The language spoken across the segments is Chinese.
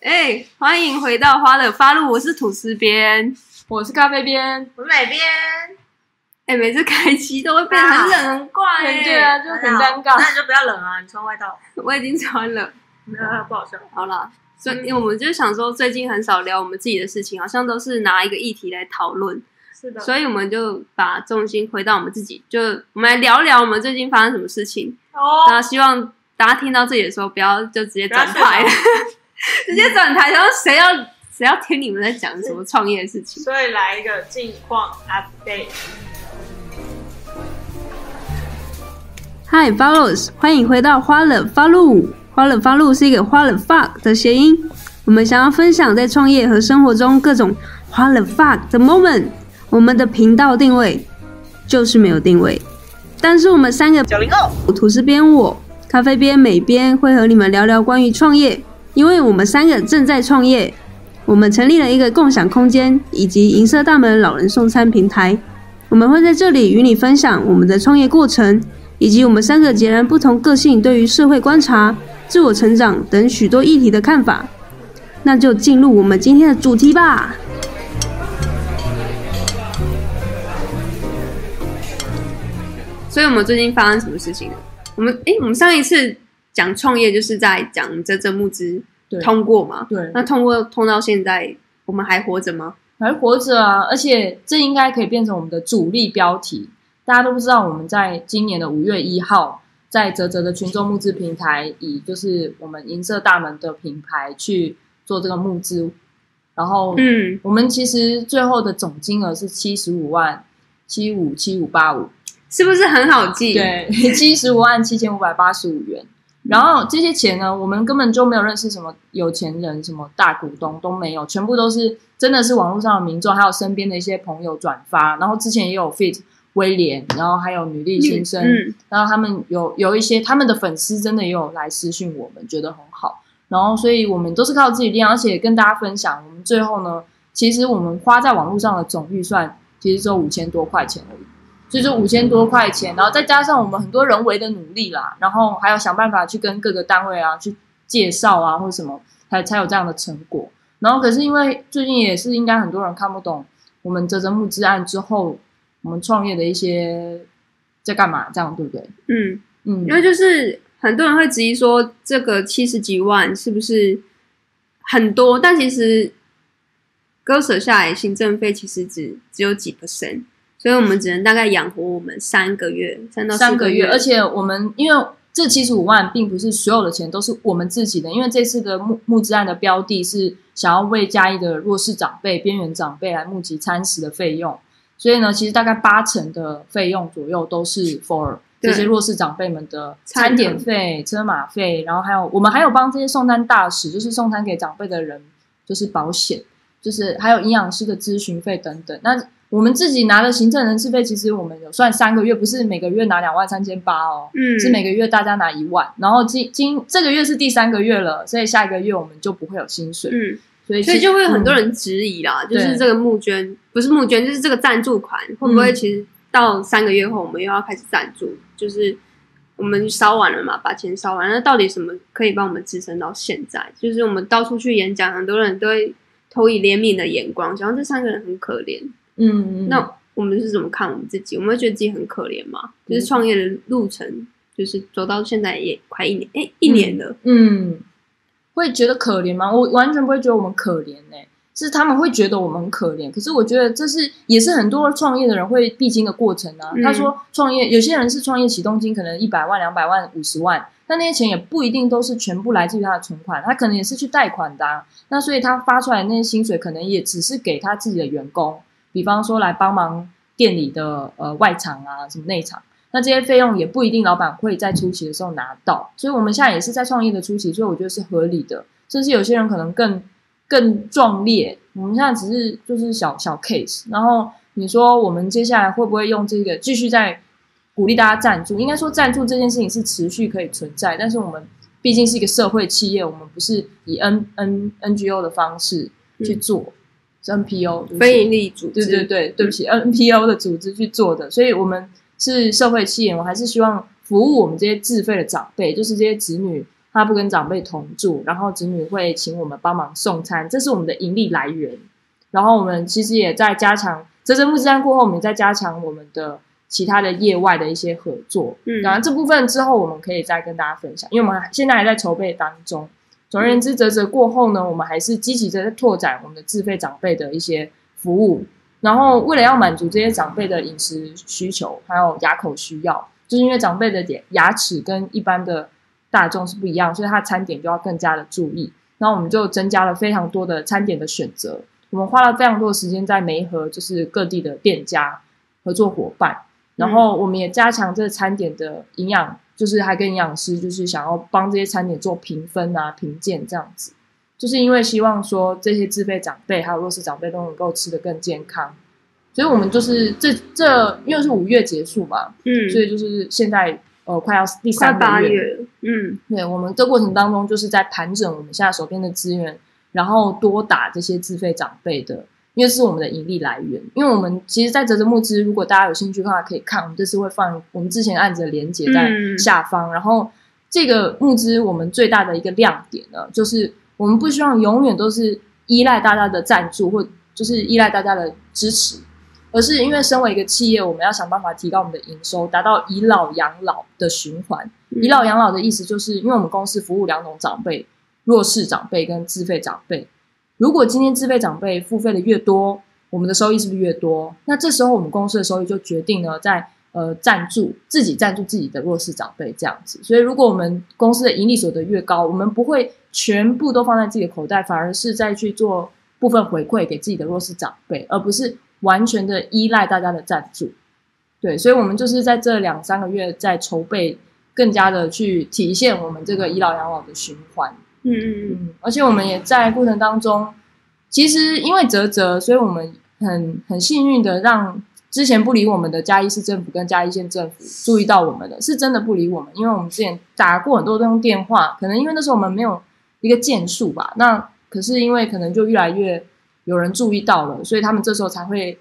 哎、欢迎回到花的发露，我是吐司边。我是咖啡边，我是美边，哎、每次开机都会变得很冷很怪、哎，对啊，就很尴尬。那你就不要冷啊，你穿外套，我已经穿了。没有啊不好笑。好了，所以我们就想说，最近很少聊我们自己的事情，好像都是拿一个议题来讨论，是的，所以我们就把重心回到我们自己，就我们来聊聊我们最近发生什么事情。哦，那希望大家听到这里的时候，不要就直接转不要台睡，直接转台，然后谁要谁要听你们在讲什么创业的事情？所以来一个近况 update。Hi，Follows，欢迎回到花了发露。花了发露是一个花了 fuck 的谐音，我们想要分享在创业和生活中各种花了 fuck 的 moment。我们的频道定位就是没有定位，但是我们三个九零后，吐司边我、咖啡边美边会和你们聊聊关于创业，因为我们三个正在创业。我们成立了一个共享空间以及银色大门老人送餐平台，我们会在这里与你分享我们的创业过程，以及我们三个截然不同个性对于社会观察、自我成长等许多议题的看法。那就进入我们今天的主题吧。所以我们最近发生什么事情呢？我们诶，我们上一次讲创业就是在讲这这募资对通过嘛？对，那通过通到现在，我们还活着吗？还活着啊！而且这应该可以变成我们的主力标题。大家都不知道，我们在今年的五月一号，在泽泽的群众募资平台，以就是我们银色大门的品牌去做这个募资，然后嗯，我们其实最后的总金额是七十五万七五七五八五，是不是很好记？，对，七十五万七千五百八十五元。然后这些钱呢，我们根本就没有认识什么有钱人、什么大股东都没有，全部都是真的是网络上的民众，还有身边的一些朋友转发。然后之前也有 fit 威廉，然后还有女力先生，嗯，然后他们有有一些他们的粉丝真的也有来私讯我们，觉得很好。然后所以我们都是靠自己力量，而且跟大家分享，我们最后呢，其实我们花在网络上的总预算其实只有五千多块钱而已。所以就五千多块钱，然后再加上我们很多人为的努力啦，然后还要想办法去跟各个单位啊去介绍啊或者什么，才才有这样的成果。然后可是因为最近也是应该很多人看不懂我们泽泽募资案之后，我们创业的一些在干嘛，这样对不对？嗯，嗯，因为就是很多人会质疑说，这个七十几万是不是很多？但其实割舍下来，行政费其实只只有几 percent，所以我们只能大概养活我们三个月，三到四个三个月，而且我们因为这七十五万并不是所有的钱都是我们自己的，因为这次的募募资案的标的是想要为嘉义的弱势长辈、边缘长辈来募集餐食的费用，所以呢，其实大概八成的费用左右都是 for 对这些弱势长辈们的餐餐点费、车马费，然后还有我们还有帮这些送餐大使，就是送餐给长辈的人，就是保险，就是还有营养师的咨询费等等。那我们自己拿的行政人事费，其实我们有算三个月，不是每个月拿两万三千八哦，嗯，是每个月大家拿一万。然后今今这个月是第三个月了，所以下一个月我们就不会有薪水，嗯，所以所以就会有很多嗯人质疑啦，就是对这个募捐不是募捐，就是这个赞助款会不会嗯其实到三个月后我们又要开始赞助，就是我们烧完了嘛，把钱烧完，那到底什么可以帮我们支撑到现在？就是我们到处去演讲，很多人都会投以怜悯的眼光，想到这三个人很可怜。嗯嗯，那我们是怎么看我们自己？我们会觉得自己很可怜吗？就是创业的路程，就是走到现在也快一年，哎、一年了。嗯，会觉得可怜吗？我完全不会觉得我们可怜呢、是他们会觉得我们很可怜。可是我觉得这是也是很多创业的人会必经的过程啊。嗯他说创业，有些人是创业启动金可能一百万、两百万、五十万，但那些钱也不一定都是全部来自于他的存款，他可能也是去贷款的、啊。那所以他发出来的那些薪水，可能也只是给他自己的员工，比方说来帮忙店里的呃外场啊，什么内场。那这些费用也不一定老板会在初期的时候拿到，所以我们现在也是在创业的初期，所以我觉得是合理的。甚至有些人可能更更壮烈，我们现在只是就是小小 case。然后你说我们接下来会不会用这个继续在鼓励大家赞助？应该说赞助这件事情是持续可以存在，但是我们毕竟是一个社会企业，我们不是以 N N NGO 的方式去做，是 NPO 非营利组织，对对对，对不起，NPO 的组织去做的，所以我们是社会企业，我还是希望服务我们这些自费的长辈，就是这些子女他不跟长辈同住，然后子女会请我们帮忙送餐，这是我们的盈利来源。然后我们其实也在加强，泽泽木之战过后，我们也在加强我们的其他的业外的一些合作。嗯当然这部分之后我们可以再跟大家分享，因为我们还现在还在筹备当中。总而言之，泽泽过后呢，我们还是积极的在拓展我们的自费长辈的一些服务。然后为了要满足这些长辈的饮食需求，还有牙口需要，就是因为长辈的点牙齿跟一般的大众是不一样，所以他餐点就要更加的注意。然后我们就增加了非常多的餐点的选择，我们花了非常多的时间在媒合，就是各地的店家合作伙伴，然后我们也加强这餐点的营养，就是还跟营养师就是想要帮这些餐点做评分啊、评鉴这样子。就是因为希望说这些自费长辈还有弱势长辈都能够吃得更健康，所以我们就是这这因为是五月结束嘛，嗯，所以就是现在呃快要第三个月，八月，嗯。对我们这过程当中就是在盘整我们现在手边的资源，然后多打这些自费长辈的，因为是我们的盈利来源。因为我们其实，在泽泽募资，如果大家有兴趣的话，可以看我们这次会放我们之前案子的连接在嗯下方。然后这个募资我们最大的一个亮点呢，就是我们不希望永远都是依赖大家的赞助或就是依赖大家的支持，而是因为身为一个企业，我们要想办法提高我们的营收，达到以老养老的循环。嗯以老养老的意思就是，因为我们公司服务两种长辈，弱势长辈跟自费长辈。如果今天自费长辈付费的越多，我们的收益是不是越多？那这时候我们公司的收益就决定了在呃赞助自己赞助自己的弱势长辈这样子。所以如果我们公司的盈利所得越高，我们不会全部都放在自己的口袋，反而是再去做部分回馈给自己的弱势长辈，而不是完全的依赖大家的赞助。对，所以我们就是在这两三个月在筹备，更加的去体现我们这个倚老养老的循环。嗯嗯嗯，而且我们也在过程当中，其实因为泽泽，所以我们很很幸运的让之前不理我们的嘉义市政府跟嘉义县政府注意到我们了，是真的不理我们，因为我们之前打过很多通电话，可能因为那时候我们没有一个建树吧，那可是因为可能就越来越有人注意到了，所以他们这时候才会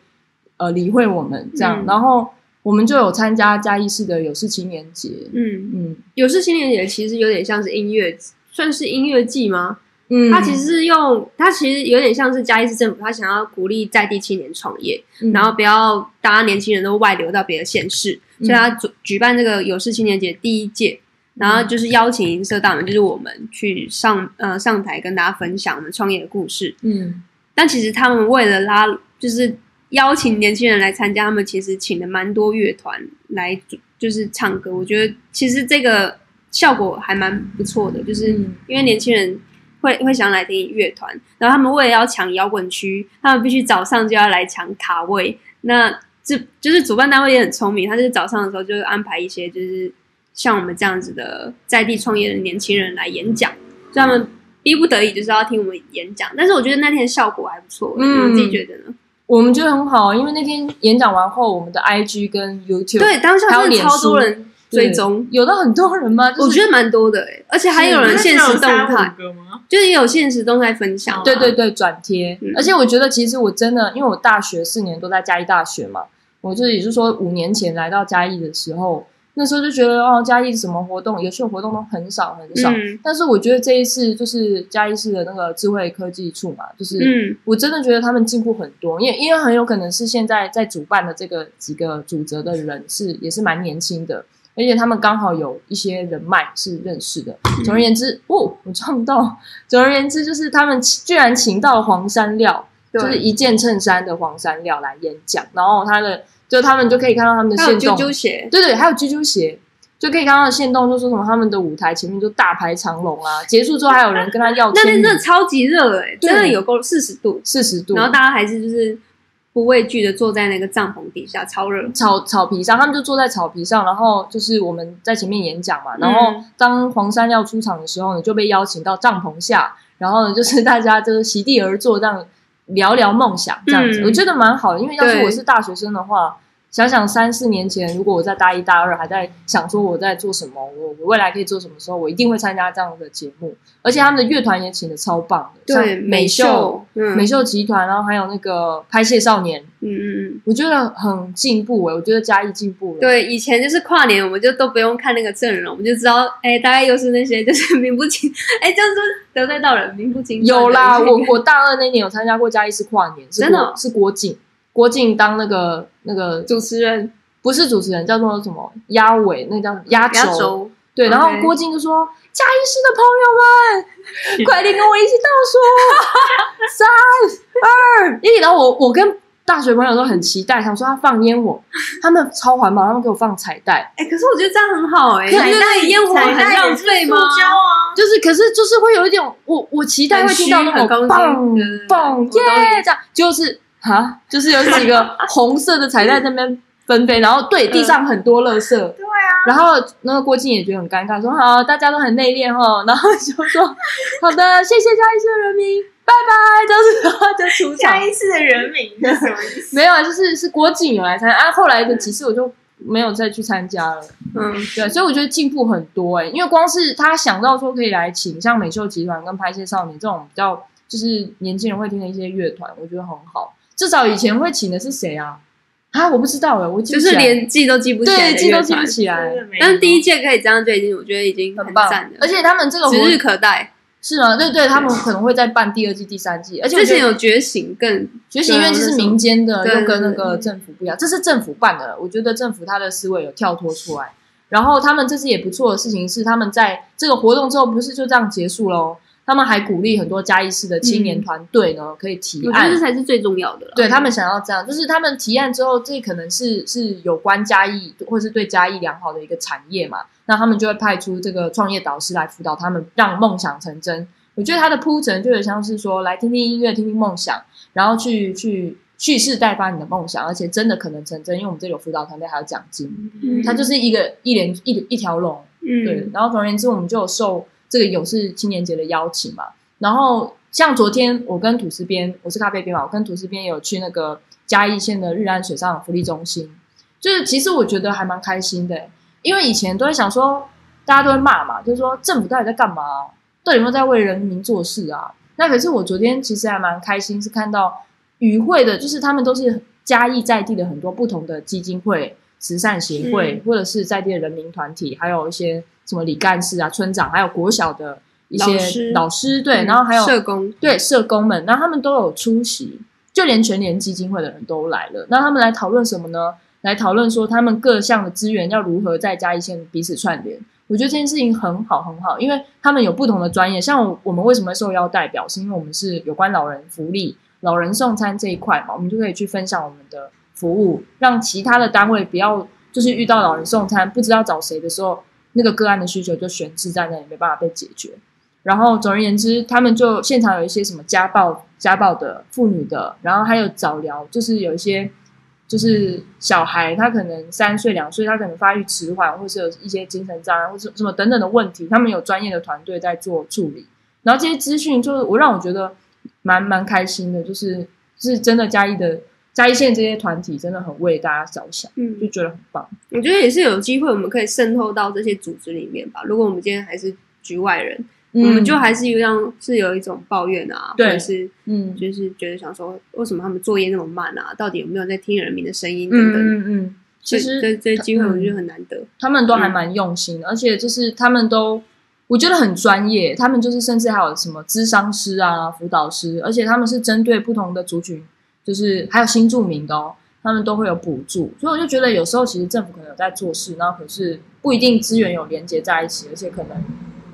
呃理会我们这样，嗯。然后我们就有参加嘉义市的有事青年节，嗯，嗯。有事青年节其实有点像是音乐，算是音乐季吗？嗯，他其实是用，他其实有点像是嘉义市政府，他想要鼓励在地青年创业，嗯然后不要大家年轻人都外流到别的县市，嗯所以他举举办这个有事青年节第一届，然后就是邀请银社大门，就是我们去上呃上台跟大家分享我们创业的故事。嗯但其实他们为了拉，就是邀请年轻人来参加，他们其实请了蛮多乐团来就是唱歌。我觉得其实这个效果还蛮不错的，就是嗯因为年轻人会会想来听乐团，然后他们为了要抢摇滚区，他们必须早上就要来抢卡位。那这就是主办单位也很聪明，他就是早上的时候就安排一些就是像我们这样子的在地创业的年轻人来演讲，所以他们逼不得已就是要听我们演讲。但是我觉得那天的效果还不错，嗯你自己觉得呢？我们觉得很好，因为那天演讲完后，我们的 IG 跟 YouTube 对，当下真的还有超多人对追踪，有的很多人吗？就是、我觉得蛮多的哎、而且还有人现实动态，个吗？就是也有现实动态分享。对对对转贴，嗯而且我觉得其实我真的，因为我大学四年都在嘉义大学嘛，我就也就是说五年前来到嘉义的时候，那时候就觉得哦，嘉义什么活动、有趣的活动都很少很少。嗯但是我觉得这一次就是嘉义市的那个智慧科技处嘛，就是嗯我真的觉得他们进步很多，因为因为很有可能是现在在主办的这个几个主责的人是也是蛮年轻的，而且他们刚好有一些人脉是认识的。总而言之，哦，我撞到。总而言之，就是他们居然请到了黄山料，就是一件衬衫的黄山料来演讲，然后他的就他们就可以看到他们的还有线动，啾啾鞋，对对，还有啾啾鞋。就可以看到线动，就说什么他们的舞台前面就大排长龙啊，结束之后还有人跟他要那签名天真的超级热哎、对真的有够四十度，四十度，然后大家还是就是不畏惧的坐在那个帐篷底下，超热。草草皮上，他们就坐在草皮上，然后就是我们在前面演讲嘛，然后嗯。当黄山要出场的时候呢，就被邀请到帐篷下，然后呢就是大家就是席地而坐，这样聊聊梦想这样子，嗯。我觉得蛮好的，因为要是我是大学生的话，想想三四年前，如果我在大一、大二还在想说我在做什么，我我未来可以做什么时候，我一定会参加这样的节目。而且他们的乐团也请的超棒的，像美秀、嗯美秀集团，然后还有那个拍戏少年，嗯嗯嗯，我觉得很进步诶、我觉得嘉义进步了。对，以前就是跨年，我们就都不用看那个阵容，我们就知道，哎，大概又是那些就是名不经，哎，就是说得罪到人，名不经。有啦，我我大二那年有参加过嘉义市跨年，是真的哦是郭靖，郭靖当那个那个主持人不是主持人，叫做什么压尾，那叫压压轴。轴，对，然后郭靖就说：“嘉义市的朋友们，快点跟我一起倒数，三二一。”然后我我跟大学朋友都很期待，想说他放烟火，他们超环保，他们给我放彩带，哎，可是我觉得这样很好哎，可是彩带烟火很浪费吗？就是可是就是会有一点，我我期待会听到那种很虚很高棒兴对对对棒我懂你耶这样，就是哈，就是有几个 红色的彩带在那边纷飞，然后对地上很多垃圾。对啊，然后那个郭靖也觉得很尴尬，说好，大家都很内敛哦，然后就说 好的，谢谢嘉义市的人民，拜拜，就是然后就出场。嘉义市的人民是什么意思？没有啊，就是是郭靖有来参加，啊，后来的几次我就没有再去参加了。嗯，对，所以我觉得进步很多哎、因为光是他想到说可以来请像美秀集团跟拍戏少年这种比较就是年轻人会听的一些乐团，我觉得很好。至少以前会请的是谁啊？啊，我不知道哎、我就是连记都记不起来对记都记不，起来，但是第一届可以这样就已经，我觉得已经很棒了，。而且他们这个活指日可待。是吗？对对，他们可能会再办第二季、第三季，而且我觉得之前有觉醒更觉醒因为这是民间的，又跟那个政府不一样，这是政府办的。我觉得政府他的思维有跳脱出来，然后他们这次也不错的事情是，他们在这个活动之后不是就这样结束喽，他们还鼓励很多嘉义市的青年团队呢，可以提案我觉得这。才是最重要的了。对他们想要这样，就是他们提案之后，这可能是是有关嘉义或是对嘉义良好的一个产业嘛，那他们就会派出这个创业导师来辅导他们，让梦想成真。我觉得他的铺陈就有点像是说，来听听音乐，听听梦想，然后去去蓄势待发你的梦想，而且真的可能成真，因为我们这里有辅导团队还有奖金，嗯它就是一个一连一一条龙。嗯，对，然后总而言之，我们就有受这个勇士青年节的邀请嘛。然后像昨天我跟吐司边，我是咖啡边嘛，我跟吐司边有去那个嘉义县的日安水上福利中心，就是其实我觉得还蛮开心的，因为以前都会想说，大家都会骂嘛，就是说政府到底在干嘛、到底有没有在为人民做事啊？那可是我昨天其实还蛮开心，是看到与会的，就是他们都是嘉义在地的很多不同的基金会、慈善协会，或者是在地的人民团体，还有一些什么李干事啊、村长，还有国小的一些老师对，嗯然后还有社工，对社工们，那他们都有出席，就连全联基金会的人都来了。那他们来讨论什么呢？来讨论说他们各项的资源要如何在嘉义县彼此串联。我觉得这件事情很好很好，因为他们有不同的专业。像我们为什么受邀代表，是因为我们是有关老人福利、老人送餐这一块嘛，我们就可以去分享我们的服务，让其他的单位不要就是遇到老人送餐不知道找谁的时候，那个个案的需求就悬置在那里，没办法被解决。然后总而言之，他们就现场有一些什么家暴、家暴的妇女的，然后还有早疗，就是有一些就是小孩他可能三岁两岁，他可能发育迟缓，或是有一些精神障碍，或是什么等等的问题，他们有专业的团队在做处理。然后这些资讯就是我让我觉得蛮蛮开心的，就是是真的嘉义的嘉义县这些团体真的很为大家着想，嗯就，觉得很棒。我觉得也是有机会，我们可以渗透到这些组织里面吧。如果我们今天还是局外人，我们就还是有样是有一种抱怨啊，或者是嗯就是觉得想说，为什么他们作业那么慢啊？到底有没有在听人民的声音嗯等等？嗯嗯，其实这这这机会我嗯觉得很难得。他们都还蛮用心的，而且就是他们都我觉得很专业，他们就是甚至还有什么咨商师啊、辅导师，而且他们是针对不同的族群，就是还有新住民的哦，他们都会有补助，所以我就觉得有时候其实政府可能有在做事，然后可是不一定资源有连接在一起，而且可能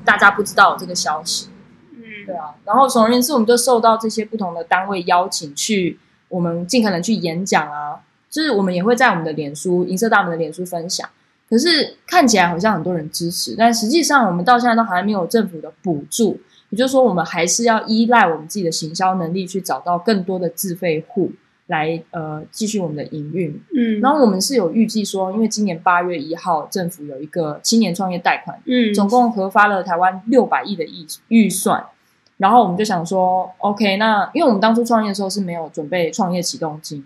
大家不知道有这个消息。嗯对嗯，啊，然后总而言之，我们就受到这些不同的单位邀请去，我们尽可能去演讲啊，就是我们也会在我们的脸书银色大门的脸书分享。可是看起来好像很多人支持，但实际上我们到现在都还没有政府的补助，也就是说，我们还是要依赖我们自己的行销能力去找到更多的自费户来呃继续我们的营运。嗯，然后我们是有预计说，因为今年八月一号政府有一个青年创业贷款嗯，总共核发了台湾六百亿的预预算，然后我们就想说，OK，那因为我们当初创业的时候是没有准备创业启动金，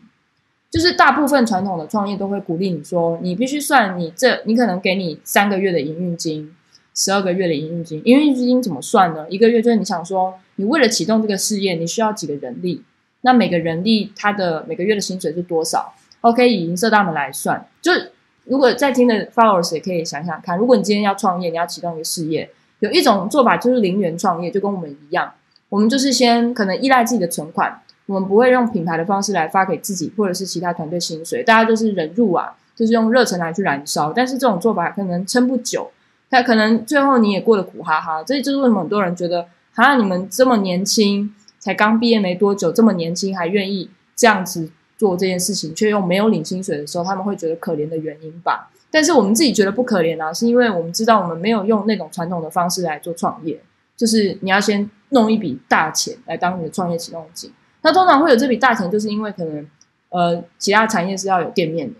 就是大部分传统的创业都会鼓励你说，你必须算你这，你可能给你三个月的营运金，十二个月的营运金。营运金怎么算呢？一个月就是你想说，你为了启动这个事业，你需要几个人力？那每个人力他的每个月的薪水是多少？OK，以银色大门来算，就是如果在听的 followers 也可以想想看，如果你今天要创业，你要启动一个事业，有一种做法就是零元创业，就跟我们一样，我们就是先可能依赖自己的存款。我们不会用品牌的方式来发给自己或者是其他团队薪水，大家就是人入啊，就是用热忱来去燃烧。但是这种做法可能撑不久，他可能最后你也过得苦哈哈。这就是为什么很多人觉得，好像你们这么年轻，才刚毕业没多久，这么年轻还愿意这样子做这件事情，却又没有领薪水的时候，他们会觉得可怜的原因吧。但是我们自己觉得不可怜啊，是因为我们知道我们没有用那种传统的方式来做创业，就是你要先弄一笔大钱来当你的创业启动金。那通常会有这笔大钱，就是因为可能，呃，其他产业是要有店面的，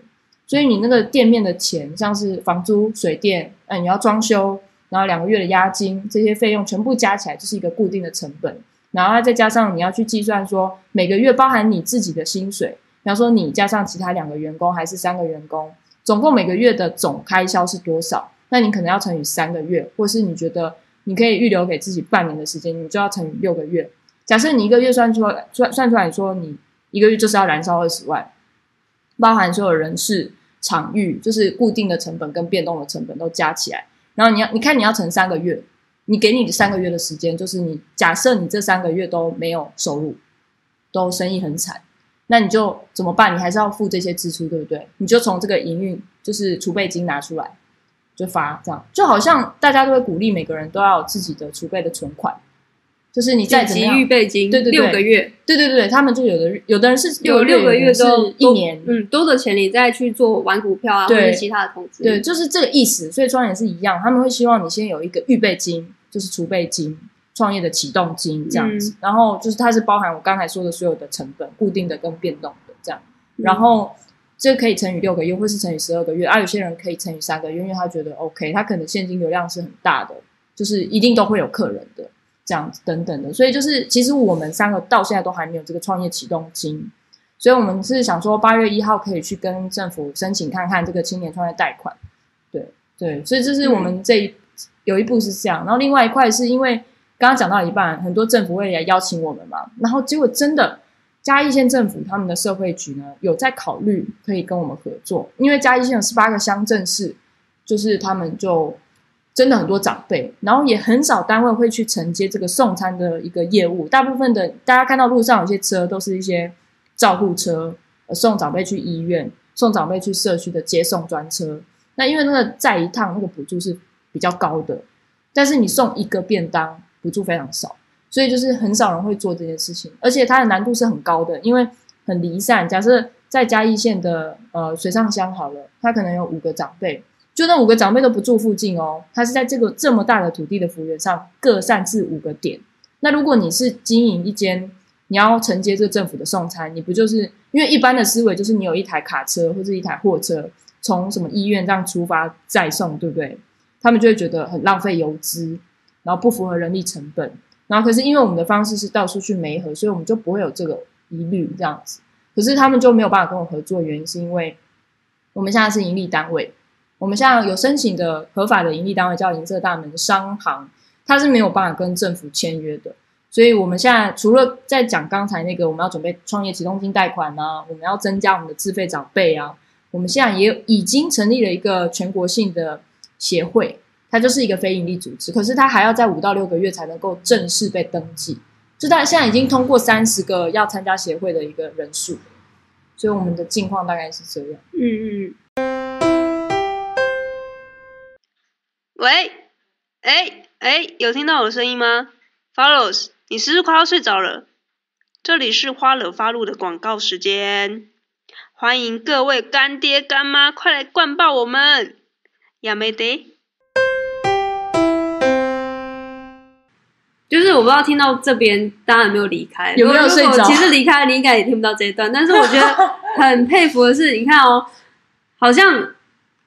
所以你那个店面的钱，像是房租、水电，嗯，你要装修，然后两个月的押金，这些费用全部加起来就是一个固定的成本，然后再加上你要去计算说每个月包含你自己的薪水，比方说你加上其他两个员工还是三个员工，总共每个月的总开销是多少？那你可能要乘以三个月，或是你觉得你可以预留给自己半年的时间，你就要乘以六个月。假设你一个月算出来算算出来，说你一个月就是要燃烧二十万，包含所有人事、场域，就是固定的成本跟变动的成本都加起来，然后你要你看你要乘三个月，你给你的三个月的时间，就是你假设你这三个月都没有收入，都生意很惨，那你就怎么办？你还是要付这些支出，对不对？你就从这个营运就是储备金拿出来就发，这样就好像大家都会鼓励每个人都要有自己的储备的存款。就是你在急预备金，对对对六个月，对对对，他们就有的有的人是有六个月都一年，嗯，多的钱你再去做玩股票啊，或者其他的投资，对，就是这个意思。所以创业是一样，他们会希望你先有一个预备金，就是储备金，创业的启动金这样子。然后就是它是包含我刚才说的所有的成本，固定的跟变动的这样。然后这可以乘以六个月，或是乘以十二个月。啊，有些人可以乘以三个月，因为他觉得 OK，他可能现金流量是很大的，就是一定都会有客人的。这样子等等的，所以就是其实我们三个到现在都还没有这个创业启动金，所以我们是想说八月一号可以去跟政府申请看看这个青年创业贷款。对对，所以这是我们这一有一步是这样，然后另外一块是因为刚刚讲到一半，很多政府会来邀请我们嘛，然后结果真的嘉义县政府他们的社会局呢有在考虑可以跟我们合作，因为嘉义县有十八个乡镇市，就是他们就。真的很多长辈，然后也很少单位会去承接这个送餐的一个业务。大部分的大家看到路上有些车，都是一些照护车，送长辈去医院、送长辈去社区的接送专车。那因为那个载一趟那个补助是比较高的，但是你送一个便当补助非常少，所以就是很少人会做这件事情，而且它的难度是很高的，因为很离散。假设在嘉义县的呃水上乡好了，他可能有五个长辈。就那五个长辈都不住附近哦，他是在这个这么大的土地的幅员上各散置五个点。那如果你是经营一间，你要承接这个政府的送餐，你不就是因为一般的思维就是你有一台卡车或者一台货车从什么医院这样出发再送，对不对？他们就会觉得很浪费油资，然后不符合人力成本。然后可是因为我们的方式是到处去媒合，所以我们就不会有这个疑虑这样子。可是他们就没有办法跟我合作，原因是因为我们现在是盈利单位。我们现在有申请的合法的盈利单位叫银色大门商行，它是没有办法跟政府签约的。所以，我们现在除了在讲刚才那个我们要准备创业启动金贷款啊，我们要增加我们的自费长辈啊，我们现在也已经成立了一个全国性的协会，它就是一个非营利组织，可是它还要在五到六个月才能够正式被登记。就它现在已经通过三十个要参加协会的一个人数，所以我们的境况大概是这样。嗯嗯。喂，哎哎，有听到我的声音吗？Follows，你是不是快要睡着了？这里是花惹发露的广告时间，欢迎各位干爹干妈快来灌爆我们，亚美得。就是我不知道听到这边大家有没有离开，有没有睡着？其实离开了，你应该也听不到这一段。但是我觉得很佩服的是，你看哦，好像。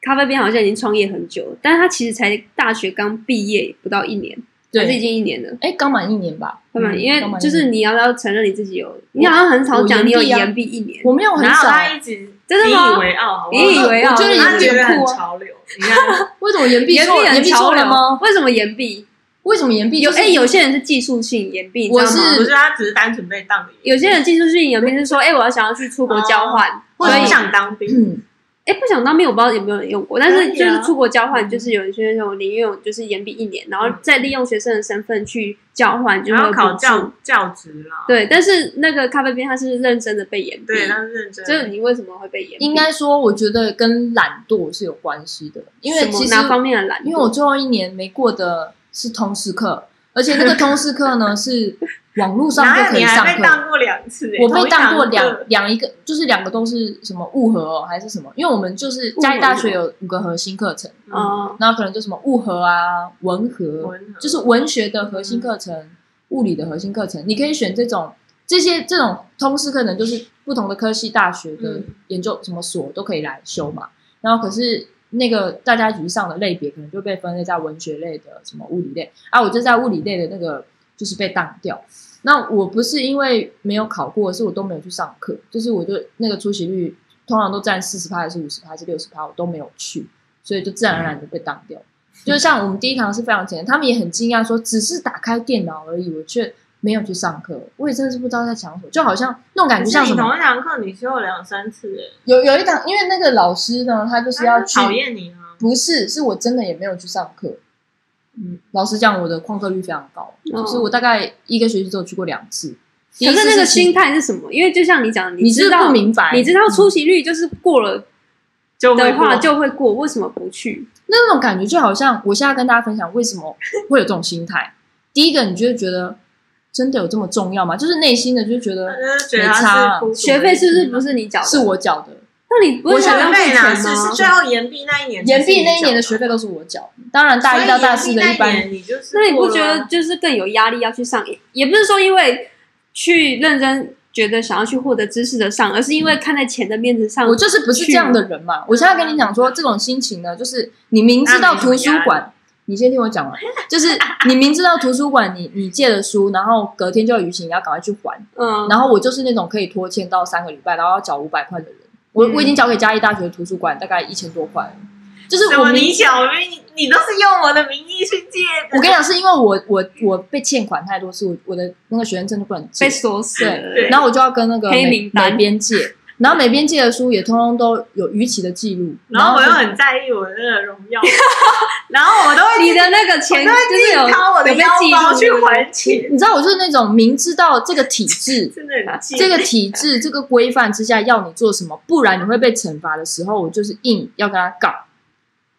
咖啡边好像已经创业很久了，但是他其实才大学刚毕业不到一年，对还是已经一年了？哎，刚满一年吧。对吧？嗯因为刚满一就是你要不要承认你自己有？你好像很少讲你有我延毕一年，我没有很少，他一直真的吗引以为傲，引以为傲我觉得他觉得很潮流。你看，为什么延毕延毕错了吗？为什么延毕？为什么延毕？就是有哎，有些人是技术性延毕，我是吗？我觉得他只是单纯被当的，有些人技术性延毕是说，哎，我要想要去出国交换，所以或者不想当兵，嗯，哎，不想当面，我不知道有没有人用过，但是就是出国交换，就是有一些那种宁愿就是延毕一年，然后再利用学生的身份去交换，就然后考教教职了。对，但是那个咖啡边他是认真的被延毕，对，他是认真的。就是你为什么会被延毕？应该说，我觉得跟懒惰是有关系的，因为其实哪方面的懒惰？因为我最后一年没过的是通识课，而且那个通识课呢 是网络上就可以上课。被当过两次，欸？我被当过两两一个，就是两个都是什么物核哦，还是什么？因为我们就是嘉义大学有五个核心课程，嗯。哦，然后可能就什么物核啊、文核，文就是文学的核心课程、物理的核心课程，你可以选这种这些这种通识课程，就是不同的科系大学的嗯。研究什么所都可以来修嘛。然后可是那个大家一起上的类别，可能就被分类在文学类的什么物理类。啊，我就在物理类的那个就是被当掉。那我不是因为没有考过，是我都没有去上课，就是我就那个出席率通常都占四十趴还是五十趴还是六十趴，我都没有去，所以就自然而然的被当掉。就像我们第一堂是非常简单，他们也很惊讶说只是打开电脑而已，我却没有去上课，我也真的是不知道在讲什么，就好像那种感觉像什么你同一堂课你修了两三次，哎有有一堂，因为那个老师呢，他就是要去，讨厌你啊。不是，是我真的也没有去上课。嗯，老实讲，我的旷课率非常高，哦就是我大概一个学期只有去过两次。第一可次是那个心态是什么？因为就像你讲的，你是知道不明白，你知道嗯出席率就是过了就会的话过就会过，为什么不去？那种感觉就好像我现在跟大家分享为什么会有这种心态。第一个，你就会觉得真的有这么重要吗？就是内心的就觉得他就是觉得没差啊他是孤独的学费是不是不是你缴的？是我缴的，那你不我学会想浪费吗是是？最后延毕那一年，延毕那一年的学费都是我缴。当然，大一到大四的一般你就是那你不觉得就是更有压力要去上？也不是说因为去认真觉得想要去获得知识的上，而是因为看在钱的面子上。我就是不是这样的人嘛。我现在跟你讲说，这种心情呢，就是你明知道图书馆，你先听我讲完，就是你明知道图书馆你你借了书，然后隔天就有逾期，你要赶快去还。嗯，然后我就是那种可以拖欠到三个礼拜，然后要缴五百块的人。我嗯。我已经交给嘉义大学图书馆大概一千多块。了，就是我理想我明你缴，你你都是用我的名义去借的。我跟你讲，是因为我我我被欠款太多，是我我的那个学生证都不能借。被，锁死。对。然后我就要跟那个美黑名单。美编借，然后每边借的书也通通都有逾期的记录，然后我又很在意我的那个荣耀，然后我都会你的那个钱就是有掏我的腰包去还 钱，你知道，我就是那种明知道这个体制、真的很这个体制、这个规范之下要你做什么，不然你会被惩罚的时候，我就是硬要跟他杠。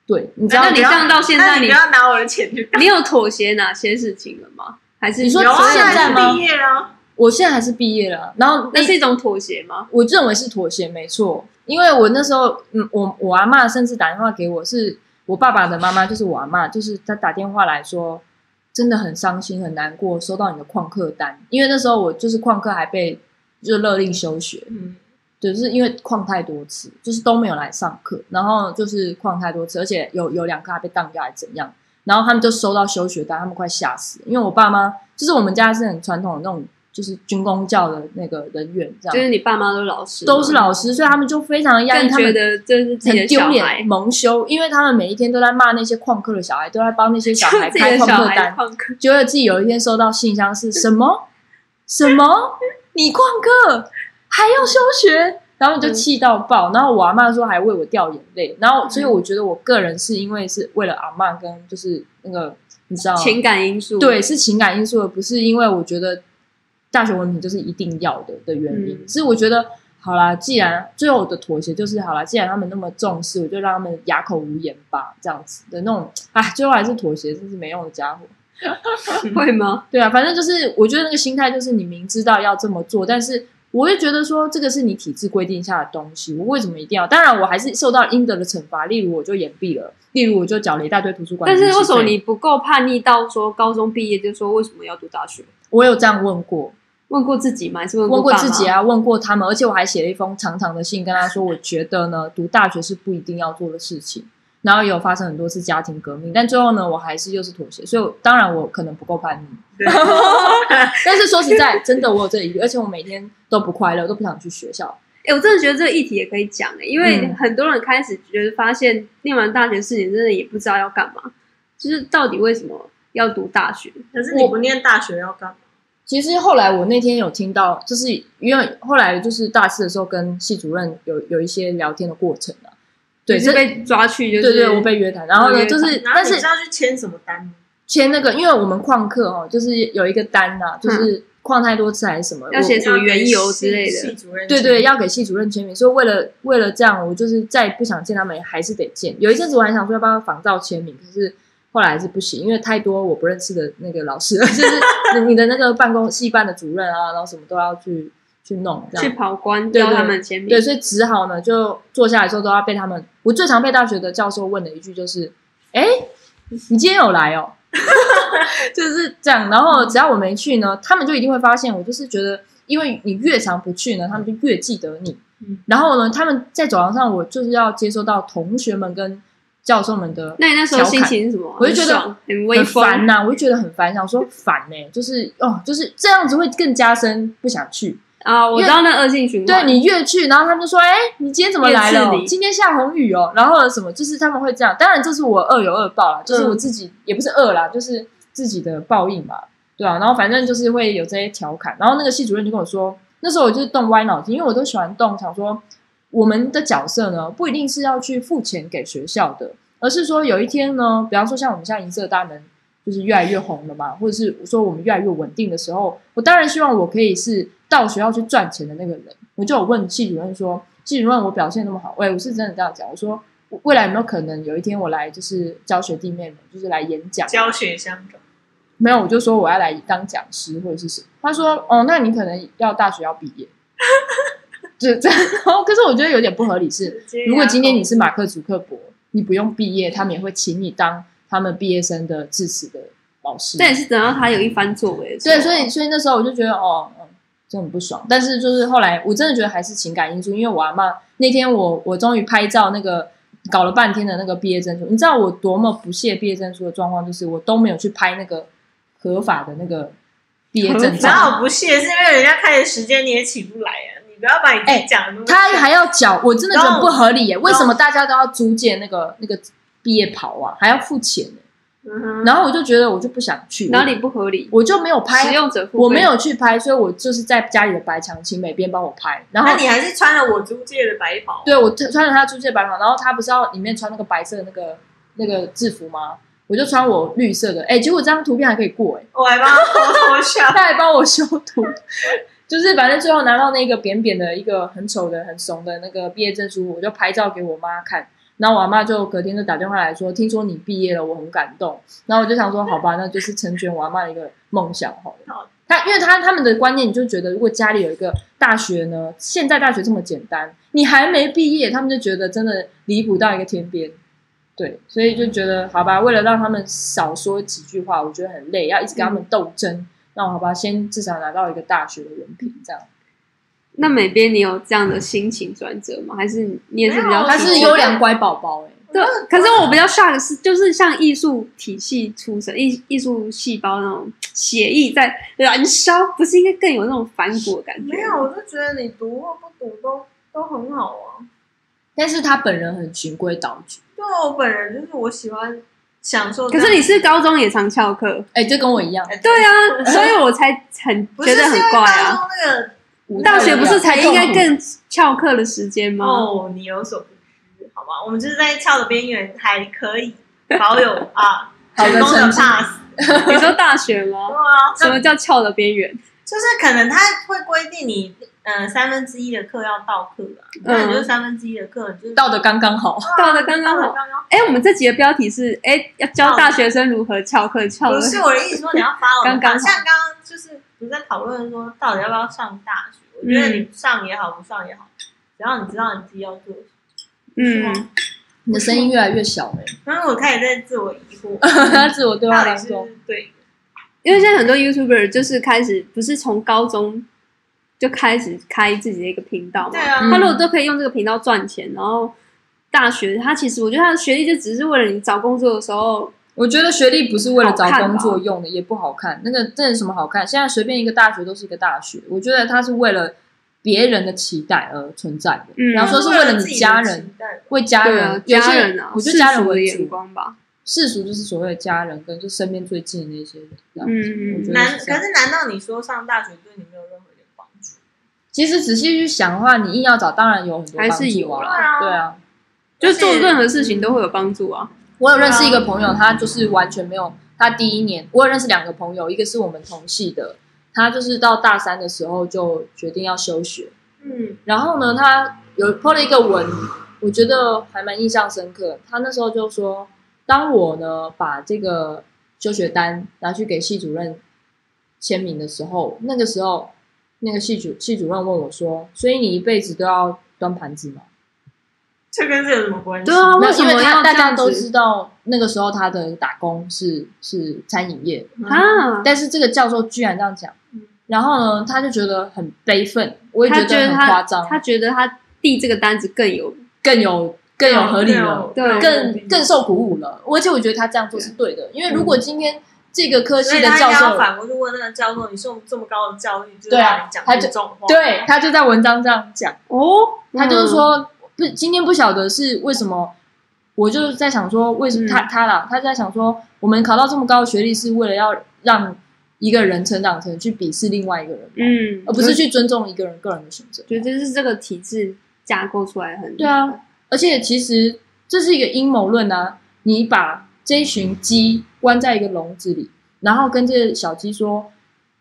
对，你知道那你这样到现在你你不要拿我的钱去干。你有妥协哪些事情了吗？还是你说现在吗毕业了，我现在还是毕业了，然后那是一种妥协吗？我认为是妥协，没错。因为我那时候，嗯，我我阿妈甚至打电话给我，是我爸爸的妈妈，就是我阿妈，就是她打电话来说，真的很伤心很难过，收到你的旷课单，因为那时候我就是旷课还被就勒令休学，嗯，对，就是因为旷太多次，就是都没有来上课，然后就是旷太多次，而且有有两科还被当掉，还怎样？然后他们就收到休学单，他们快吓死了，因为我爸妈就是我们家是很传统的那种，就是军工教的那个人员，这样。就是你爸妈都是老师，都是老师，所以他们就非常的压抑，他们得这是很丢脸、，蒙羞，因为他们每一天都在骂那些旷课的小孩，都在帮那些小孩 开旷课单，旷课，结果自己有一天收到信箱是什么？什么，你旷课还要休学，然后就气到爆。然后我阿妈说还为我掉眼泪，然后所以我觉得我个人是因为是为了阿妈跟就是那个你知道情感因素。对，是情感因素，而不是因为我觉得大学文凭就是一定要的的原因。嗯是我觉得好啦，既然最后的妥协就是好啦，既然他们那么重视，我就让他们哑口无言吧，这样子的那种，哎，最后还是妥协，真是没用的家伙。会吗？对啊，反正就是我觉得那个心态就是你明知道要这么做，但是我会觉得说这个是你体制规定下的东西，我为什么一定要？当然我还是受到应得的惩罚，例如我就延毕了，例如我就缴了一大堆图书馆但。是为什么你不够叛逆到说高中毕业就说为什么要读大学？我有这样问过，问过自己吗？还是问问过自己？啊，问过他们，而且我还写了一封长长的信跟他说，我觉得呢，读大学是不一定要做的事情。然后也有发生很多次家庭革命，但最后呢，我还是又是妥协，所以我当然我可能不够叛逆，对 但是说实在，真的我有这一虑，而且我每天都不快乐，都不想去学校。哎、我真的觉得这个议题也可以讲哎、因为嗯很多人开始觉得发现念完大学事情，真的也不知道要干嘛，就是到底为什么要读大学？可是你不念大学要干嘛？其实后来我那天有听到，就是因为后来就是大四的时候跟系主任有有一些聊天的过程啊，对，是被抓去就是对对，我被约谈，然后呢，就是但是你是要去签什么单吗？签那个，因为我们旷课哦，就是有一个单呐、就是旷太多次还是什么，要写我什么缘由之类的系主任对对，要给系主任签名，所以为了为了这样，我就是再不想见他们，还是得见。有一阵子我还想说要不要仿照签名，可是后来还是不行，因为太多我不认识的那个老师了，就是你的那个办公系办的主任啊，然后什么都要去去弄，这去跑官对他们签名，对，所以只好呢就坐下来之后都要被他们。我最常被大学的教授问的一句就是：“哎，你今天有来哦？” 就是这样。然后只要我没去呢，他们就一定会发现我。就是觉得，因为你越常不去呢，他们就越记得你。嗯然后呢，他们在走廊上，我就是要接收到同学们跟教授们的那你那时候心情是什么？我就觉得很烦呐、我就觉得很烦，想说烦呢、就是哦，就是这样子会更加深不想去。啊！我知道那恶性循环，对你越去，然后他们就说：“哎，你今天怎么来了？今天下红雨哦。”然后什么，就是他们会这样。当然，这是我恶有恶报啦，就是我自己、也不是恶啦，就是自己的报应嘛，对啊。然后反正就是会有这些调侃。然后那个系主任就跟我说，那时候我就是动歪脑筋，因为我都喜欢动，想说我们的角色呢，不一定是要去付钱给学校的，而是说有一天呢，比方说像我们现在银色大门就是越来越红了嘛，或者是说我们越来越稳定的时候，我当然希望我可以是到学校去赚钱的那个人。我就有问系主任说，系主任我表现那么好，喂，我是真的这样讲，我说未来有没有可能有一天我来就是教学弟妹们，就是来演讲，教学相长，没有，我就说我要来当讲师或者是什么。他说：“哦，那你可能要大学要毕业。”就这样。然后，可是我觉得有点不合理是，如果今天你是马克·祖克伯，你不用毕业，他们也会请你当他们毕业生的致辞的老师。这也是等到他有一番作为。对，所以所以那时候我就觉得哦，嗯，真的很不爽。但是就是后来我真的觉得还是情感因素，因为我阿妈那天我我终于拍照那个搞了半天的那个毕业证书，你知道我多么不屑毕业证书的状况，就是我都没有去拍那个合法的那个毕业证 合照。哪有不屑？是因为人家开的时间你也起不来啊！你不要把你自己讲他还要缴，我真的觉得不合理耶！为什么大家都要租借那个那个毕业袍啊，还要付钱呢？嗯然后我就觉得我就不想去，哪里不合理？我就没有拍使，用者付我没有去拍，所以我就是在家里的白墙请美编帮我拍。然后那你还是穿了我租借的白袍，对我穿穿着他租借白袍，然后他不是要里面穿那个白色的那个那个制服吗？我就穿我绿色的，哎，结果这张图片还可以过，哎，我还帮他偷偷笑。他还帮我修图，就是反正最后拿到那个扁扁的一个很丑的、很怂的那个毕业证书，我就拍照给我妈看。然后我阿妈就隔天就打电话来说，听说你毕业了，我很感动。然后我就想说，好吧，那就是成全我阿妈的一个梦想好了好。他因为他他们的观念，你就觉得如果家里有一个大学呢，现在大学这么简单，你还没毕业，他们就觉得真的离谱到一个天边。对，所以就觉得好吧，为了让他们少说几句话，我觉得很累，要一直跟他们斗争。那我好吧，先至少拿到一个大学的文凭，这样。那美编，你有这样的心情转折吗？还是你也是比较他是优良乖宝宝哎，对，可是我比较 shock 的是，就是像艺术体系出身、艺艺术细胞那种血意在燃烧，不是应该更有那种反骨的感觉？没有，，我就觉得你读或不读都都很好啊。但是他本人很循规蹈矩，对啊，我本人就是我喜欢享受。可是你是高中也常翘课，哎，就跟我一样。哎对啊，所以我才很觉得很怪啊。那个大学不是才应该更翘课的时间吗？哦，你有所不知，好吗？我们就是在翘的边缘，还可以保有啊 好的成功的 pass。你说大学对吗？啊，什么叫翘的边缘？就是可能他会规定你，嗯、三分之一的课要到课啊，那你就是三分之一的课，就是到的刚刚好。到的刚刚好到的刚刚好。哎，我们这集的标题是：哎，要教大学生如何翘课，翘不是我的意思，说你要发我 刚刚好像刚刚就是不是在讨论说到底要不要上大学？我觉得嗯你上也好，不上也好，只要你知道你自己要做什么，是吗嗯，？你的声音越来越小哎，然 后我开始在自我疑惑，他自我对话当中，对，因为现在很多 YouTuber 就是开始不是从高中就开始开自己的一个频道嘛，对啊，嗯他如果都可以用这个频道赚钱，然后大学，他其实我觉得他的学历就只是为了你找工作的时候，我觉得学历不是为了找工作用的，也不好看。那个这有什么好看？现在随便一个大学都是一个大学，我觉得它是为了别人的期待而存在的。嗯比方说是为了你家人，为家人，有些家人啊，我觉得家人为眼主，光吧。世俗就是所谓的家人跟就身边最近的那些人。这样子嗯我觉得难，可是难道你说上大学对你没有任何？其实仔细去想的话，你硬要找，当然有很多还是有啦啊。对啊，就做任何事情都会有帮助啊。我有认识一个朋友，他就是完全没有。他第一年，我有认识两个朋友，一个是我们同系的，他就是到大三的时候就决定要休学。嗯，然后呢，他有 po 了一个文，我觉得还蛮印象深刻。他那时候就说，当我呢把这个休学单拿去给系主任签名的时候，那个时候那个系主系主任问我说：“所以你一辈子都要端盘子吗？”这跟这有什么关系？对啊，为什么因为他大家都知道那个时候他的打工是是餐饮业，啊？但是这个教授居然这样讲，然后呢，他就觉得很悲愤，我也他觉得很他夸张，他觉得他递这个单子更有更有更有合理了，对更更受鼓舞了。而且我觉得他这样做是对的，因为如果今天这个科系的教授，反过去问那个教授：“你受这么高的教育，就是对啊让你讲他就出这种话？”对，他就在文章这样讲，哦，他就是嗯说，不，今天不晓得是为什么，我就是在想说，为什么嗯他他啦，他在想说，我们考到这么高的学历，是为了要让一个人成长成去鄙视另外一个人，，嗯，而不是去尊重一个人个人的选择。觉得这是这个体制架构出来很对啊，而且其实这是一个阴谋论啊！你把这一群鸡关在一个笼子里，然后跟这小鸡说：“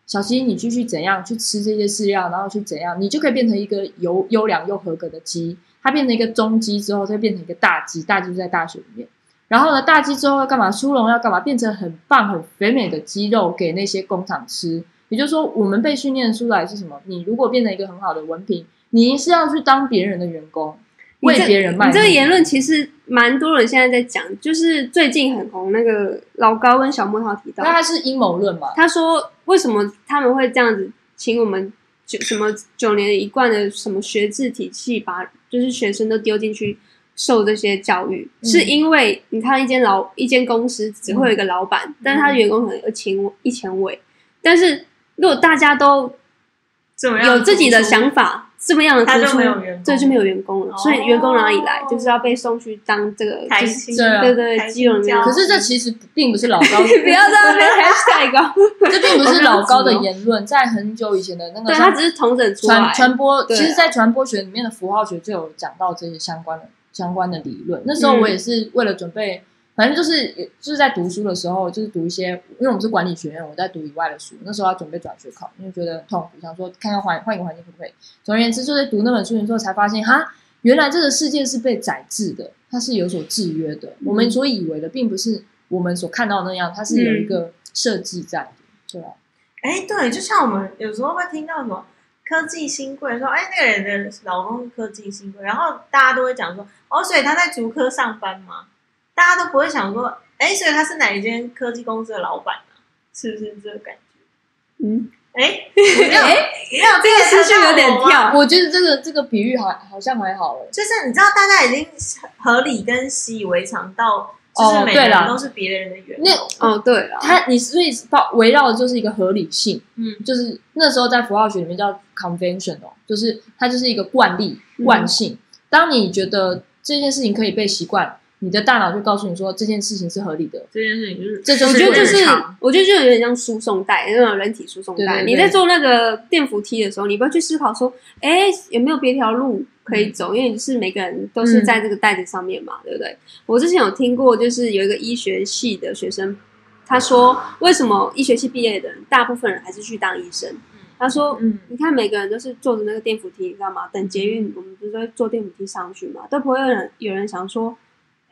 小鸡，你继续怎样去吃这些饲料，然后去怎样，你就可以变成一个优优良又合格的鸡。它变成一个中鸡之后，再变成一个大鸡，大鸡就在大学里面。然后呢，大鸡之后要干嘛？出笼要干嘛？变成很棒、很肥美的鸡肉给那些工厂吃。也就是说，我们被训练出来是什么？你如果变成一个很好的文凭，你是要去当别人的员工，为别人卖力。你这个言论其实蛮多人现在在讲，就是最近很红那个老高跟小莫他提到那，他是阴谋论嘛？他说为什么他们会这样子请我们九什么九年一贯的什么学制体系，把就是学生都丢进去受这些教育，嗯是因为你看一间老一间公司只会有一个老嗯板，但是他的员工可能有千一千位，但是如果大家都怎么有自己的想法，这么样的他就突出没有员工。这就没有员工了。哦。所以员工哪里来？就是要被送去当这个，就是台青对啊对对台基隆教可是这其实并不是老高，不要在那边 hashtag 哦。这并不是老高的言论，在很久以前的那个对他只是统整出传来，传播，其实，在传播学里面的符号学就有讲到这些相关的相关的理论。那时候嗯。我也是为了准备，反正就是就是在读书的时候，就是读一些，因为我们是管理学院，我在读以外的书。那时候要准备转学考，因为觉得很痛苦，想说看看换换一个环境可不可以。总而言之，就是读那本书的时候才发现，哈，原来这个世界是被宰制的，它是有所制约的。我们所以为的，并不是我们所看到的那样，它是有一个设计在的，对啊。哎，对，就像我们有时候会听到什么科技新贵说，哎，那个人的老公是科技新贵，然后大家都会讲说，哦，所以他在竹科上班吗？大家都不会想说，哎，所以他是哪一间科技公司的老板啊？是不是这个感觉？嗯，哎，你没有，哎你没有这个思绪有点跳。我觉得这个这个比喻好好像还好了。就是你知道，大家已经合理跟习以为常到，就是每个人都是别人的员工。那哦，对了，他你所以包围绕的就是一个合理性，嗯，就是那时候在符号学里面叫 convention 哦，就是它就是一个惯例嗯惯性。当你觉得这件事情可以被习惯，你的大脑就告诉你说这件事情是合理的。这件事情就是，这就我觉得就是，我觉得就有点像输送带那种人体输送带。对对对你在做那个电扶梯的时候，你不要去思考说，哎，有没有别条路可以走？因为是每个人都是在这个袋子上面嘛，对不对？我之前有听过，就是有一个医学系的学生，他说，为什么医学系毕业的人，大部分人还是去当医生？他说，嗯，你看每个人都是坐着那个电扶梯，你知道吗？等捷运，我们不是会坐电扶梯上去嘛，都不会有人有人想说，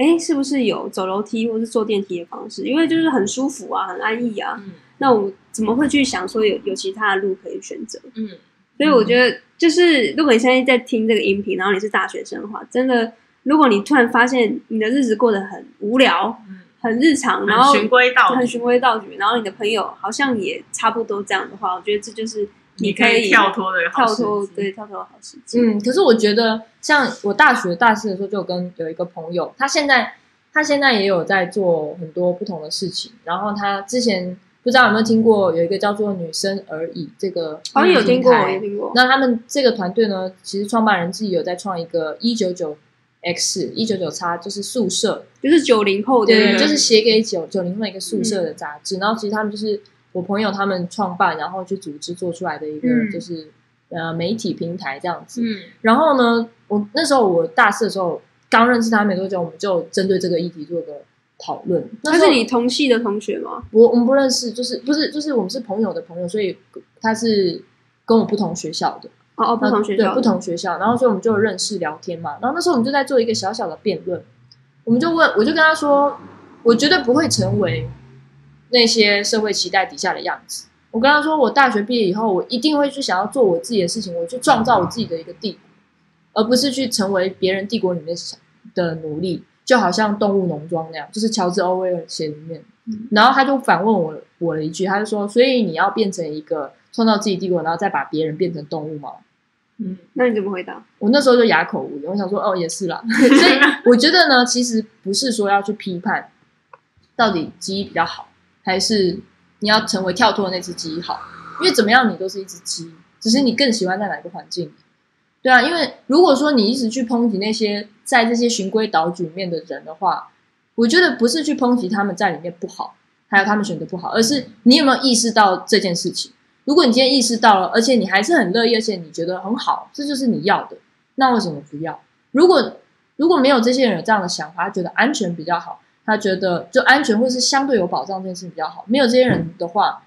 哎，是不是有走楼梯或是坐电梯的方式？因为就是很舒服啊，很安逸啊。嗯那我怎么会去想说有有其他的路可以选择？嗯，所以我觉得，就是如果你现在在听这个音频，然后你是大学生的话，真的，如果你突然发现你的日子过得很无聊、嗯很日常，然后很循规蹈矩，很循规蹈矩，然后你的朋友好像也差不多这样的话，我觉得这就是你可可以跳脱的跳脱对跳脱的好时机。嗯，可是我觉得，像我大学大四的时候，就有跟有一个朋友，他现在他现在也有在做很多不同的事情。然后他之前不知道有没有听过，有一个叫做“女生而已”这个好像有听过，有听过。那他们这个团队呢，其实创办人自己有在创一个一九九 X 一九九叉，就是宿舍，就是九零后的对，就是写给九九零后一个宿舍的杂志。然后其实他们就是我朋友他们创办，然后去组织做出来的一个嗯就是、呃媒体平台这样子。嗯然后呢，我那时候我大四的时候刚认识他没多久，我们就针对这个议题做个讨论。那他是你同系的同学吗？我我们不认识，就是不是就是我们是朋友的朋友，所以他是跟我不同学校的。哦哦，不同学校的，对不同学校，然后所以我们就认识聊天嘛。然后那时候我们就在做一个小小的辩论，我们就问，我就跟他说，我绝对不会成为那些社会期待底下的样子。我跟他说，我大学毕业以后，我一定会去想要做我自己的事情，我去创造我自己的一个帝国，而不是去成为别人帝国里面的奴隶。就好像《动物农庄》那样，就是乔治·欧威尔写里面。嗯然后他就反问我我了一句，他就说：“所以你要变成一个创造自己帝国，然后再把别人变成动物吗？”嗯，那你怎么回答？我那时候就哑口无言，我想说，哦，也是啦。所以我觉得呢，其实不是说要去批判到底鸡比较好，还是你要成为跳脱的那只鸡好，因为怎么样你都是一只鸡，只是你更喜欢在哪个环境里。对啊，因为如果说你一直去抨击那些在这些循规蹈矩里面的人的话，我觉得不是去抨击他们在里面不好，还有他们选择不好，而是你有没有意识到这件事情。如果你今天意识到了，而且你还是很乐意，而且你觉得很好，这就是你要的，那为什么不要？如果如果没有这些人有这样的想法，觉得安全比较好，他觉得就安全或是相对有保障这件事情比较好，没有这些人的话，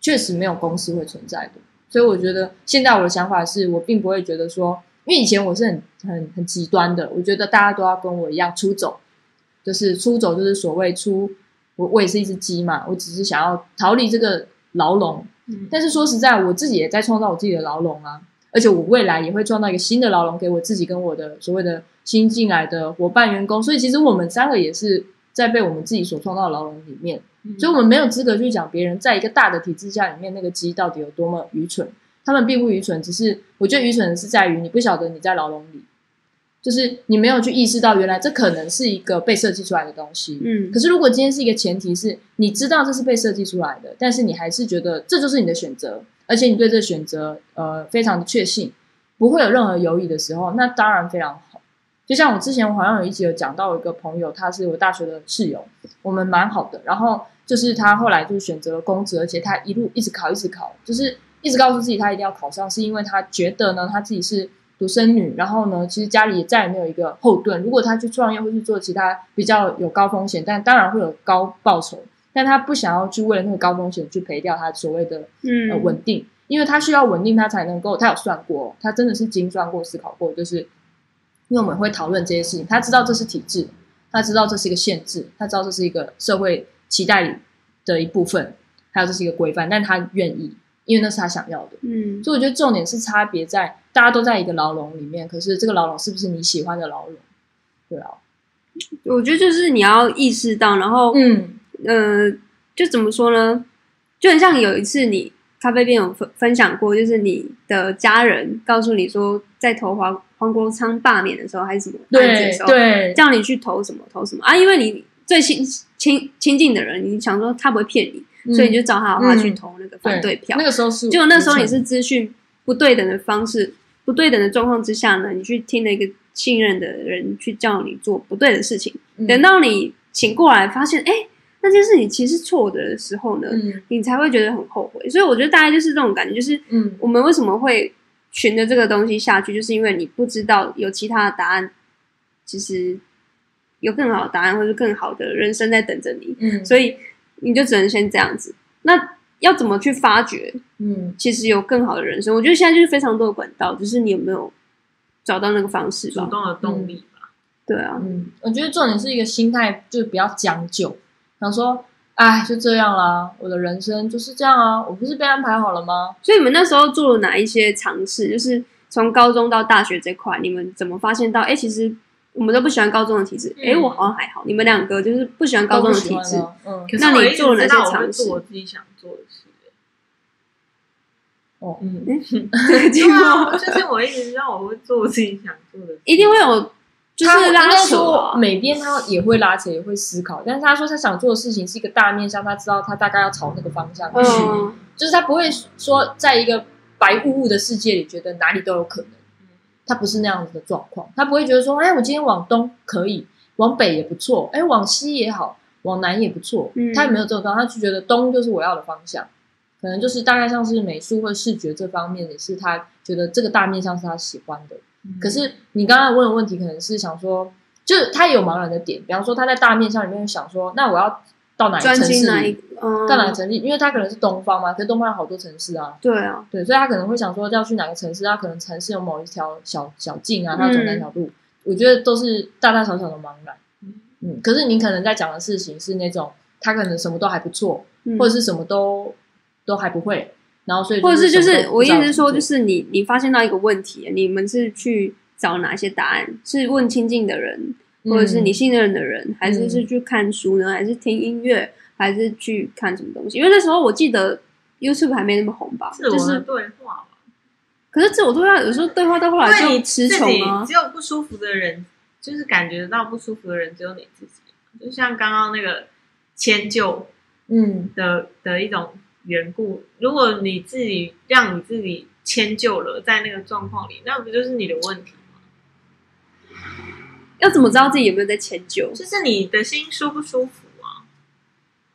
确实没有公司会存在的。所以我觉得现在我的想法是我并不会觉得说，因为以前我是很很很极端的，我觉得大家都要跟我一样出走，就是出走就是所谓出我我也是一只鸡嘛，我只是想要逃离这个牢笼，嗯。但是说实在，我自己也在创造我自己的牢笼啊，而且我未来也会创造一个新的牢笼给我自己跟我的所谓的新进来的伙伴员工，所以其实我们三个也是在被我们自己所创造的牢笼里面，所以我们没有资格去讲别人在一个大的体制下里面那个鸡到底有多么愚蠢，他们并不愚蠢，只是我觉得愚蠢的是在于你不晓得你在牢笼里，就是你没有去意识到原来这可能是一个被设计出来的东西，嗯。可是如果今天是一个前提是你知道这是被设计出来的，但是你还是觉得这就是你的选择，而且你对这个选择呃非常的确信，不会有任何犹豫的时候，那当然非常好。就像我之前我好像有一集有讲到，有一个朋友他是我大学的室友，我们蛮好的，然后就是他后来就是选择了公职，而且他一路一直考一直考，就是一直告诉自己他一定要考上，是因为他觉得呢他自己是独生女，然后呢其实家里也再也没有一个后盾，如果他去创业或去做其他比较有高风险，但当然会有高报酬，但他不想要去为了那个高风险去赔掉他所谓的呃嗯稳定，因为他需要稳定，他才能够，他有算过，他真的是精算过、思考过，就是因为我们会讨论这些事情，他知道这是体制，他知道这是一个限制，他知道这是一个社会期待的一部分，还有这是一个规范，但他愿意，因为那是他想要的。嗯所以我觉得重点是差别在大家都在一个牢笼里面，可是这个牢笼是不是你喜欢的牢笼？对啊，我觉得就是你要意识到，然后嗯呃，就怎么说呢？就很像有一次你咖啡店有分分享过，就是你的家人告诉你说，在投黄黄国昌罢免的时候还是什么案子的对时候，对，叫你去投什么投什么啊，因为你最亲亲亲近的人，你想说他不会骗你，所以你就找他的话去投那个反对票。那个时候是，结果那时候你是资讯不对等的方式、不对等的状况之下呢，你去听了一个信任的人去叫你做不对的事情，嗯等到你醒过来发现，哎、那件事情其实错的时候呢，嗯你才会觉得很后悔。所以我觉得大概就是这种感觉，就是嗯我们为什么会循着这个东西下去，就是因为你不知道有其他的答案，其实有更好的答案，或者更好的人生在等着你，嗯，所以你就只能先这样子。那要怎么去发掘？嗯其实有更好的人生。我觉得现在就是非常多的管道，只是你有没有找到那个方式吧？主动的动力吧。对啊，嗯，我觉得重点是一个心态，就是不要将就，想说，哎，就这样啦，我的人生就是这样啊，我不是被安排好了吗？所以你们那时候做了哪一些尝试？就是从高中到大学这块，你们怎么发现到？哎，其实我们都不喜欢高中的体制。哎、嗯我好像还好。你们两个就是不喜欢高中的体制都不喜欢，啊嗯那你做了哪些尝试做我自己想做的事。哦，嗯，对目啊，就是我一直知道我会做我自己想做的，一定会有，就是拉扯。每边他也会拉扯，也会思考，但是他说他想做的事情是一个大面向，他知道他大概要朝那个方向去，嗯，就是他不会说在一个白雾雾的世界里，觉得哪里都有可能。他不是那样子的状况，他不会觉得说，哎，我今天往东可以，往北也不错，哎，往西也好，往南也不错。嗯他也没有这种状况，他就觉得东就是我要的方向，可能就是大概像是美术或视觉这方面，也是他觉得这个大面向是他喜欢的。嗯可是你刚刚问的问题，可能是想说，就是他有茫然的点，比方说他在大面向里面想说，那我要到哪个城市？嗯，到哪个城市？因为他可能是东方嘛，可是东方有好多城市啊，对啊，对，所以他可能会想说要去哪个城市，他可能城市有某一条小小径啊，他要走哪条路，我觉得都是大大小小的茫然。嗯，可是你可能在讲的事情是那种他可能什么都还不错，嗯或者是什么都都还不会，然后所以或者是就是我意思是说，就是你你发现到一个问题，你们是去找哪些答案？是问亲近的人，或者是你信任的人，还是是去看书呢？还是听音乐，还是去看什么东西？因为那时候我记得 YouTube 还没那么红吧，就是对话嘛。可是自我对话有时候对话到后来就词自己穷啊。只有不舒服的人，就是感觉到不舒服的人只有你自己。就像刚刚那个迁就嗯的的一种缘故，如果你自己让你自己迁就了，在那个状况里，那不就是你的问题吗？要怎么知道自己有没有在迁就？就是你的心舒不舒服啊？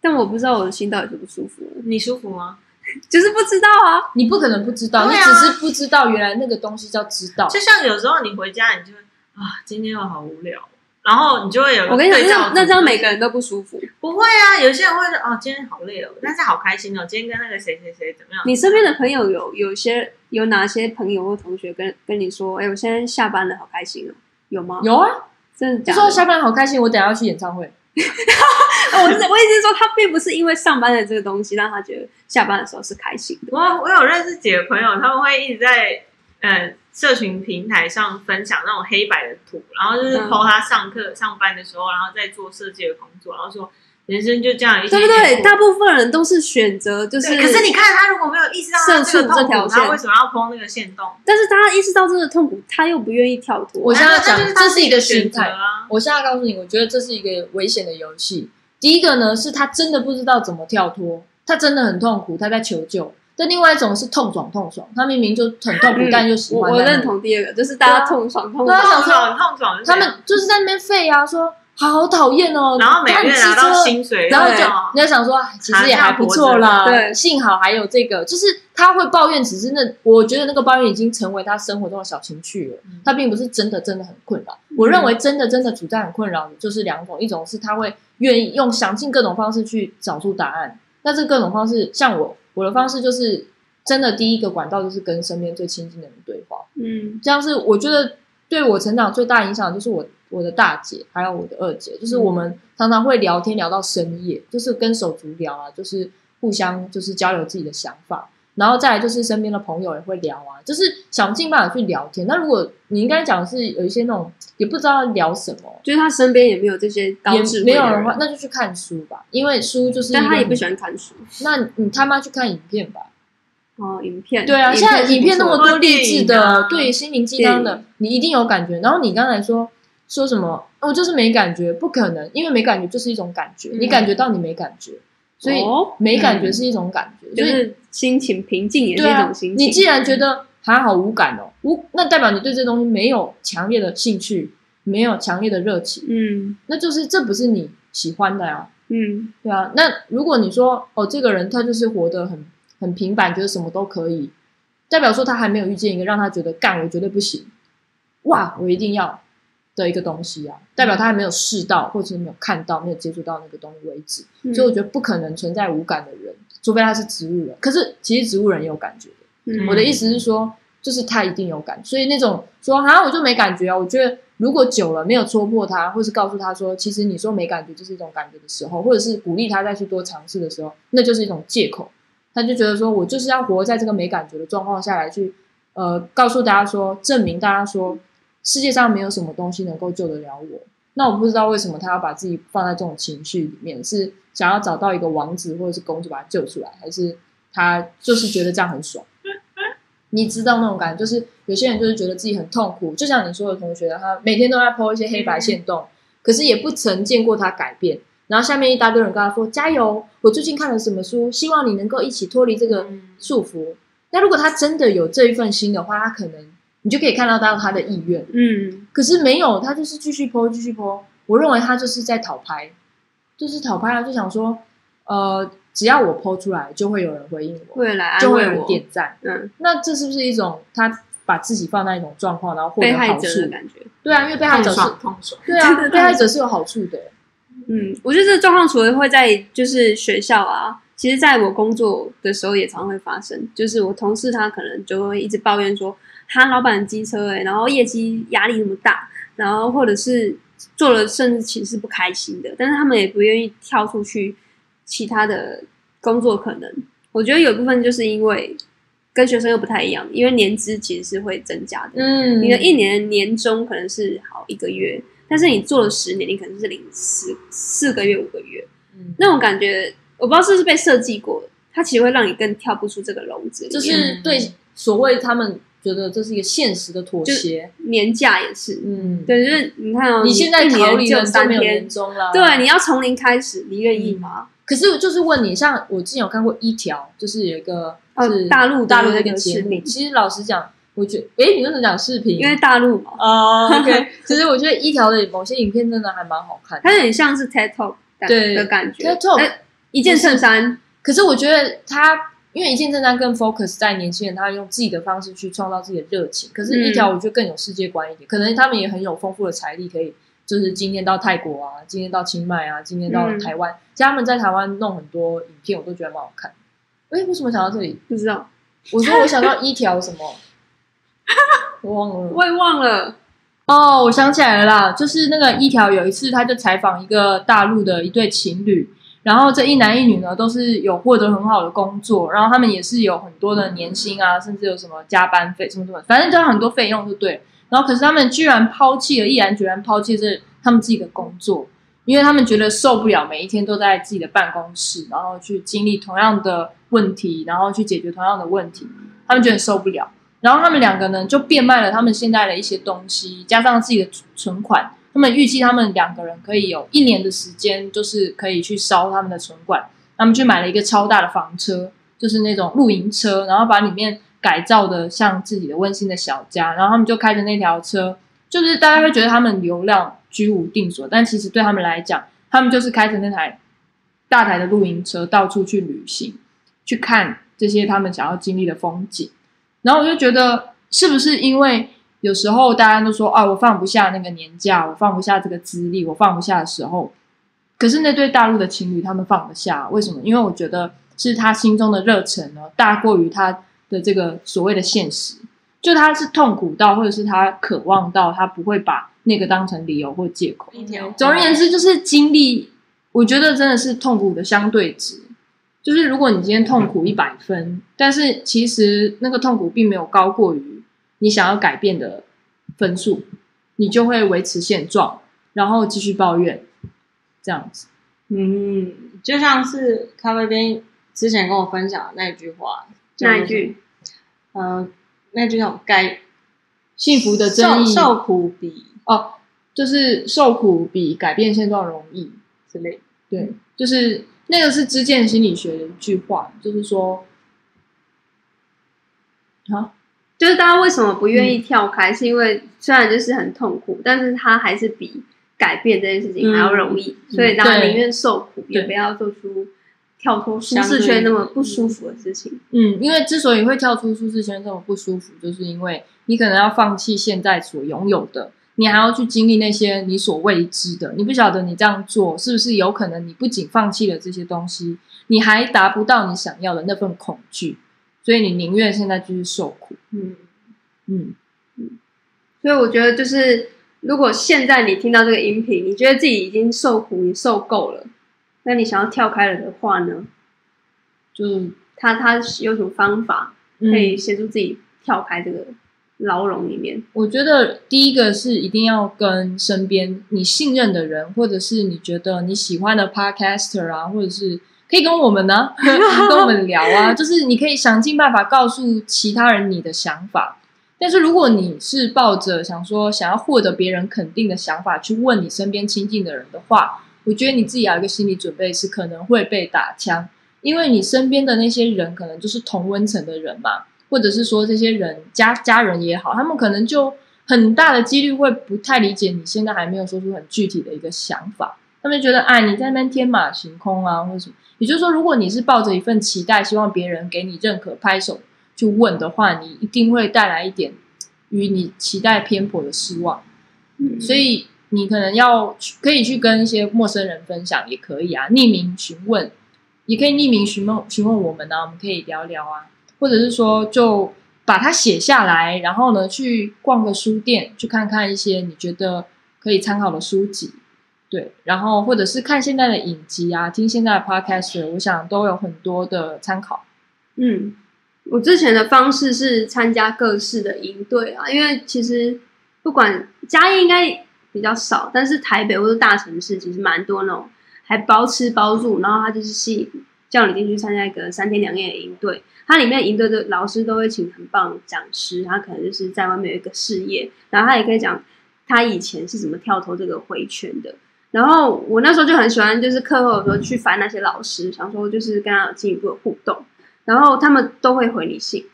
但我不知道我的心到底舒不舒服，你舒服吗？就是不知道啊。你不可能不知道，你只是不知道原来那个东西叫知道。就像有时候你回家，你就会啊，今天我好无聊，然后你就会有我跟你讲，那那这样每个人都不舒服。不会啊，有些人会说哦，今天好累哦，但是好开心哦，今天跟那个谁谁谁怎么样？你身边的朋友有有些有哪些朋友或同学跟跟你说，哎、我现在下班了，好开心哦，有吗？，有啊，真的假的？就说下班好开心，我等下要去演唱会。哦 我是我意思是说，他并不是因为上班的这个东西让他觉得下班的时候是开心的。我我有认识几个朋友，他们会一直在呃社群平台上分享那种黑白的图，然后就是嗯 po 他上课、上班的时候，然后在做设计的工作，然后说人生就这样一对不对？大部分人都是选择就是，可是你看他如果没有意识到他这个社畜这痛苦，条线他为什么要 po 那个线动？但是他意识到这个痛苦，他又不愿意跳脱。我现在要讲这是一个选择啊。我现在告诉你，我觉得这是一个危险的游戏。第一个呢，是他真的不知道怎么跳脱，他真的很痛苦，他在求救。但另外一种是痛爽痛爽，他明明就很痛苦，嗯但又喜我我欢在那里。认同第二个，就是大家痛爽痛爽。痛爽痛爽他，们就是在那边废啊，说好讨厌哦，然后每个月拿到薪。水，然后就你要想说，哎其实也还不错啦，对幸好还有这个，就是他会抱怨，只是那我觉得那个抱怨已经成为他生活中的小情趣了，嗯他并不是真的真的很困扰。我认为真的真的处在很困扰的就是两种，一种是他会愿意用想尽各种方式去找出答案，那这各种方式，像我我的方式就是真的第一个管道就是跟身边最亲近的人对话，嗯。这样是我觉得对我成长最大影响，就是我我的大姐还有我的二姐，就是我们常常会聊天聊到深夜，就是跟手足聊啊，就是互相就是交流自己的想法，然后再来就是身边的朋友也会聊啊，就是想尽办法去聊天。那如果你应该讲的是有一些那种也不知道聊什么，就是他身边也没有这些高智也慧没有的话，，那就去看书吧，因为书就是但他也不喜欢看书。那你他妈去看影片吧。哦，影片对啊，现在影片那么多多励志的，啊对心灵鸡汤的，你一定有感觉。然后你刚才说说什么，我就是没感觉，不可能，因为没感觉就是一种感觉，嗯你感觉到你没感觉，所以哦没感觉是一种感觉，就是心情平静也是一种心，情。你既然觉得还好无感哦，无那代表你对这东西没有强烈的兴趣，没有强烈的热情，嗯那就是这不是你喜欢的啊。嗯对啊，那如果你说哦，这个人他就是活得很很平凡，觉得什么都可以，代表说他还没有遇见一个让他觉得干我绝对不行，哇，我一定要的一个东西啊，代表他还没有试到，或者是没有看到、没有接触到那个东西为止。嗯所以我觉得不可能存在无感的人，除非他是植物人。可是其实植物人也有感觉的。嗯我的意思是说，就是他一定有感，所以那种说啊我就没感觉啊，我觉得如果久了没有戳破他，或是告诉他说，其实你说没感觉就是一种感觉的时候，或者是鼓励他再去多尝试的时候，那就是一种借口。他就觉得说我就是要活在这个没感觉的状况下来去，呃，告诉大家说，证明大家说世界上没有什么东西能够救得了我。那我不知道为什么他要把自己放在这种情绪里面，是想要找到一个王子或者是公主把他救出来，还是他就是觉得这样很爽？你知道那种感觉，就是有些人就是觉得自己很痛苦，就像你说的同学，他每天都在 po 一些黑白线动，可是也不曾见过他改变。然后下面一大堆人跟他说：“加油！我最近看了什么书，希望你能够一起脱离这个束缚。”那如果他真的有这一份心的话，他可能你就可以看到到他的意愿。嗯，可是没有，他就是继续 po 继续 po。我认为他就是在讨拍，就是讨拍啊，就想说，呃，只要我 po 出来，就会有人回应我，会来就会有人安慰我，点赞。嗯，那这是不是一种他把自己放在一种状况，然后获被得好处害者的？感觉。对啊，因为被害者是，爽痛爽。对啊，被害者是有好处的。嗯，我觉得这个状况除了会在就是学校啊，其实在我工作的时候也常会发生。就是我同事他可能就会一直抱怨说，他老板的机车哎、然后业绩压力那么大，然后或者是做了甚至其实是不开心的，但是他们也不愿意跳出去其他的工作可能。我觉得有部分就是因为跟学生又不太一样，因为年资其实是会增加的。嗯你的一年年终可能是好一个月，但是你做了十年，你可能是领四四个月、五个月，嗯那种感觉，我不知道是不是被设计过的，它其实会让你更跳不出这个笼子。就是对所谓他们觉得这是一个现实的妥协。年假也是，嗯，对，就是你看哦，你现在一逃离了三天，终了。对，你要从零开始，你愿意吗？可是就是问你，像我之前有看过一条，就是有一个哦是大陆大陆的那一个节目。个视频其实老实讲，我觉得，诶，你为什么讲视频？因为大陆嘛，哦，OK，其实我觉得一条的某些影片真的还蛮好看的。它有点像是 TED Talk 的对的感觉 TED Talk 呃一件衬衫，可是我觉得他，因为一件衬衫更 focus 在年轻人，他用自己的方式去创造自己的热情。可是，一条我觉得更有世界观一点，可能他们也很有丰富的财力，可以就是今天到泰国啊，今天到清迈啊，今天到嗯台湾。其实他们在台湾弄很多影片，我都觉得蛮好看。哎，为什么想到这里？不知道，我说我想到一条什么，我忘了。我也忘了，哦，我想起来了啦，就是那个一条有一次他就采访一个大陆的一对情侣，然后这一男一女呢都是有获得很好的工作，然后他们也是有很多的年薪啊，甚至有什么加班费什么什么，反正就很多费用，就对。然后可是他们居然抛弃了，毅然决然抛弃这他们自己的工作，因为他们觉得受不了每一天都在自己的办公室，然后去经历同样的问题，然后去解决同样的问题，他们觉得受不了。然后他们两个呢，就变卖了他们现在的一些东西，加上自己的存款。他们预计他们两个人可以有一年的时间，就是可以去烧他们的存款。他们去买了一个超大的房车，就是那种露营车，然后把里面改造的像自己的温馨的小家。然后他们就开着那条车，就是大家会觉得他们流量居无定所，但其实对他们来讲，他们就是开着那台大台的露营车到处去旅行，去看这些他们想要经历的风景。然后我就觉得，是不是因为有时候大家都说啊，我放不下那个年假，我放不下这个资历，我放不下的时候，可是那对大陆的情侣他们放得下，为什么？因为我觉得是他心中的热忱呢，大过于他的这个所谓的现实。就他是痛苦到，或者是他渴望到，他不会把那个当成理由或借口。总而言之，就是经历，我觉得真的是痛苦的相对值。就是如果你今天痛苦一百分，但是其实那个痛苦并没有高过于你想要改变的分数，你就会维持现状，然后继续抱怨，这样子。嗯，就像是咖啡边之前跟我分享的那一句话，那一句，呃，那句叫该幸福的争议受受苦比哦，就是受苦比改变现状容易。之类的。对，就是那个是知见心理学的一句话，就是说，啊，就是大家为什么不嗯愿意跳开，是因为虽然就是很痛苦，但是它还是比改变这件事情还要容易，所以大家对。宁愿受苦，也不要做出跳脱舒适圈那么不舒服的事情。嗯，因为之所以会跳出舒适圈这么不舒服，就是因为你可能要放弃现在所拥有的，你还要去经历那些你所未知的。你不晓得你这样做是不是有可能，你不仅放弃了这些东西，你还达不到你想要的那份恐惧，所以你宁愿现在继续受苦。嗯，嗯嗯，所以我觉得就是，如果现在你听到这个音频，你觉得自己已经受苦，你受够了，那你想要跳开了的话呢？就他他有什么方法嗯可以协助自己跳开这个牢笼里面？我觉得第一个是一定要跟身边你信任的人，或者是你觉得你喜欢的 podcaster 啊，或者是可以跟我们呢，跟我们聊啊，就是你可以想尽办法告诉其他人你的想法。但是如果你是抱着想说想要获得别人肯定的想法去问你身边亲近的人的话，我觉得你自己要有一个心理准备，是可能会被打枪，因为你身边的那些人可能就是同温层的人嘛，或者是说这些人家家人也好，他们可能就很大的几率会不太理解你现在还没有说出很具体的一个想法，他们觉得哎你在那边天马行空啊，或者什么。也就是说，如果你是抱着一份期待，希望别人给你认可、拍手去问的话，你一定会带来一点与你期待偏颇的失望。嗯所以你可能要去可以去跟一些陌生人分享，也可以啊，匿名询问，也可以匿名询问询问我们啊，我们可以聊聊啊，或者是说就把它写下来，然后呢去逛个书店，去看看一些你觉得可以参考的书籍。对，然后或者是看现在的影集啊，听现在的 podcast，我想都有很多的参考。嗯，我之前的方式是参加各式的营队啊，因为其实不管嘉义应该比较少，但是台北或者大城市其实蛮多那种还包吃包住，然后他就是吸引叫你进去参加一个三天两夜的营队，它里面营队的老师都会请很棒的讲师，他可能就是在外面有一个事业，然后他也可以讲他以前是怎么跳投这个回圈的。然后我那时候就很喜欢，就是课后的时候去烦那些老师，想说就是跟他有进一步的互动。然后他们都会回你信，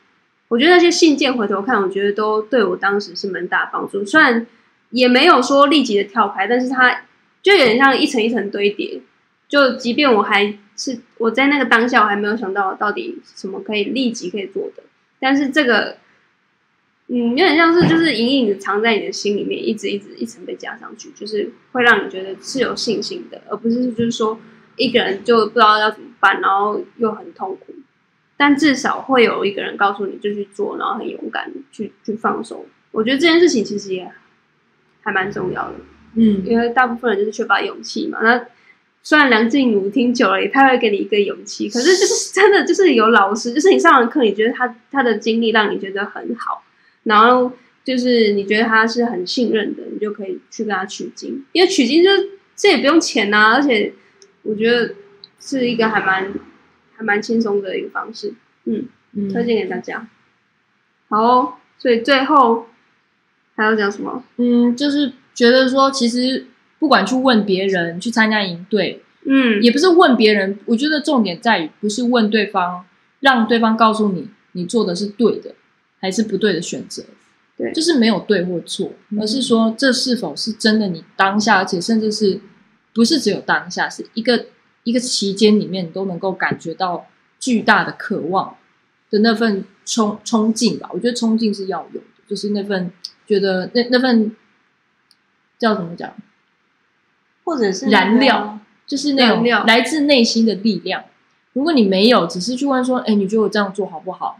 我觉得那些信件回头看，我觉得都对我当时是蛮大帮助。虽然也没有说立即的跳牌，但是它就有点像一层一层堆叠。就即便我还是我在那个当下，我还没有想到到底什么可以立即可以做的，但是这个。嗯，有点像是就是隐隐的藏在你的心里面，一直一直一层被加上去，就是会让你觉得是有信心的，而不是就是说一个人就不知道要怎么办，然后又很痛苦。但至少会有一个人告诉你就去做，然后很勇敢去去放手。我觉得这件事情其实也还蛮重要的，嗯因为大部分人就是缺乏勇气嘛。那虽然梁静茹听久了，也他会给你一个勇气，可是就是真的就是有老师，就是你上完课，你觉得他他的经历让你觉得很好。然后就是你觉得他是很信任的，你就可以去跟他取经，因为取经就这也不用钱呐、而且我觉得是一个还蛮还蛮轻松的一个方式，嗯，嗯推荐给大家。好哦、所以最后还要讲什么？嗯，就是觉得说，其实不管去问别人，去参加营队，嗯，也不是问别人。我觉得重点在于，不是问对方，让对方告诉你你做的是对的，还是不对的选择。对就是没有对或错，而是说这是否是真的你当下，而且甚至是不是只有当下，是一个一个期间里面，你都能够感觉到巨大的渴望的那份冲冲劲吧。我觉得冲劲是要有的，就是那份觉得那那份叫怎么讲，或者是燃料就是那种来自内心的力量。如果你没有，只是去问说，哎，你觉得我这样做好不好？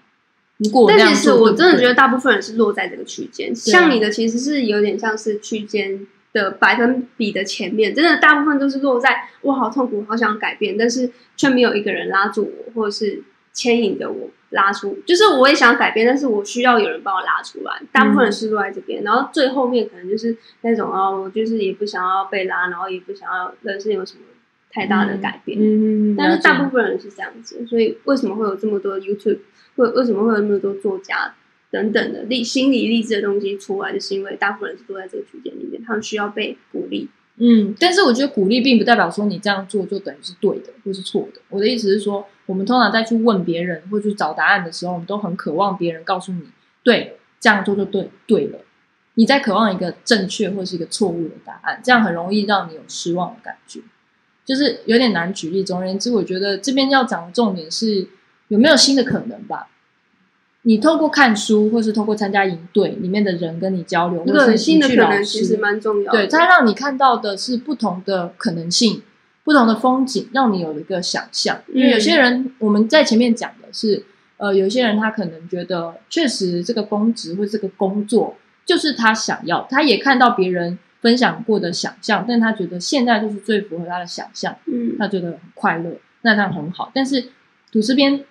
但其实我真的觉得大部分人是落在这个区间，啊像你的其实是有点像是区间的百分比的前面，真的大部分都是落在我好痛苦，好想改变，但是却没有一个人拉住我，或者是牵引着我拉出，就是我也想改变，但是我需要有人帮我拉出来。大部分人是落在这边，然后最后面可能就是那种哦，我就是也不想要被拉，然后也不想要人生有什么太大的改变。嗯嗯，但是大部分分人是这样子，所以为什么会有这么多 YouTube，为为什么会有那么多作家等等的励心理励志的东西出来，就是因为大部分人是都在这个区间里面，他们需要被鼓励。嗯，但是我觉得鼓励并不代表说你这样做就等于是对的或是错的。我的意思是说，我们通常在去问别人或去找答案的时候，我们都很渴望别人告诉你，对，这样做就对对了。你在渴望一个正确或是一个错误的答案，这样很容易让你有失望的感觉，就是有点难举例。总而言之，我觉得这边要讲的重点是有没有新的可能吧。你透过看书，或是透过参加营队里面的人跟你交流，或是这个新的可能其实师，蛮重要的。对，它让你看到的是不同的可能性、不同的风景，让你有一个想象。因为有些人，我们在前面讲的是，呃，有些人他可能觉得，确实这个公职或这个工作就是他想要，他也看到别人分享过的想象，但他觉得现在就是最符合他的想象，嗯，他觉得很快乐，那这样很好。但是吐司边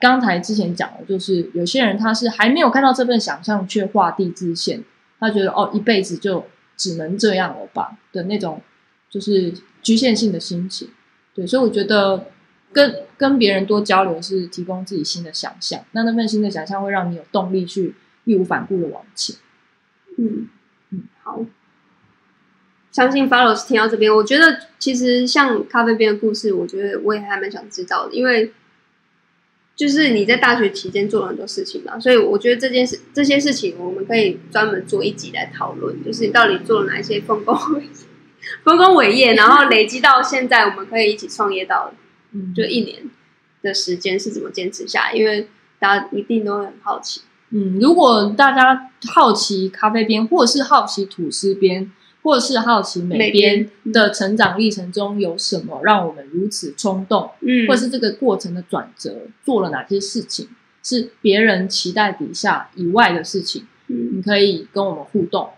刚才之前讲的，就是有些人他是还没有看到这份想象，却画地自限，他觉得哦，一辈子就只能这样了吧的那种，就是局限性的心情。对，所以我觉得，跟跟别人多交流是提供自己新的想象，那那份新的想象会让你有动力去义无反顾的往前。嗯嗯，好。相信 Follows 听到这边，我觉得其实像咖啡边的故事，我觉得我也还蛮想知道的，因为就是你在大学期间做了很多事情嘛，所以我觉得这件事这些事情我们可以专门做一集来讨论，就是你到底做了哪一些丰功丰功伟业，然后累积到现在，我们可以一起创业到嗯，就一年的时间是怎么坚持下来，因为大家一定都会很好奇。嗯，如果大家好奇咖啡边，或者是好奇吐司边，或者是好奇美美边边的成长历程中有什么让我们如此冲动，嗯或者是这个过程的转折，做了哪些事情是别人期待底下以外的事情，嗯，你可以跟我们互动，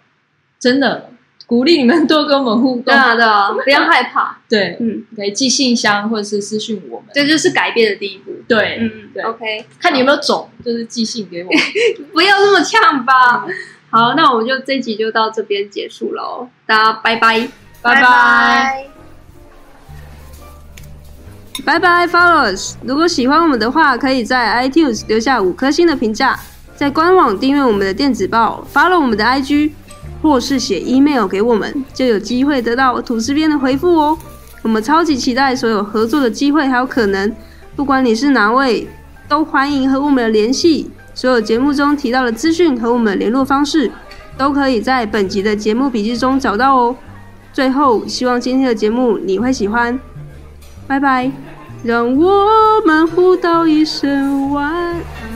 真的鼓励你们多跟我们互动。对啊对啊，不要害怕，对，嗯，可以寄信箱或者是私讯我们。这就是改变的第一步。对，嗯对，OK，看你有没有种，就是寄信给我们。不要那么呛吧。好，那我们就这集就到这边结束喽，大家拜拜，拜拜。拜拜，Followers。如果喜欢我们的话，可以在 iTunes 留下五颗星的评价，在官网订阅我们的电子报，follow 我们的 IG，或是写 email 给我们，就有机会得到吐司边的回复哦。我们超级期待所有合作的机会还有可能，不管你是哪位，都欢迎和我们联系。所有节目中提到的资讯和我们的联络方式，都可以在本集的节目笔记中找到哦。最后，希望今天的节目你会喜欢，拜拜。让我们互道一声晚安。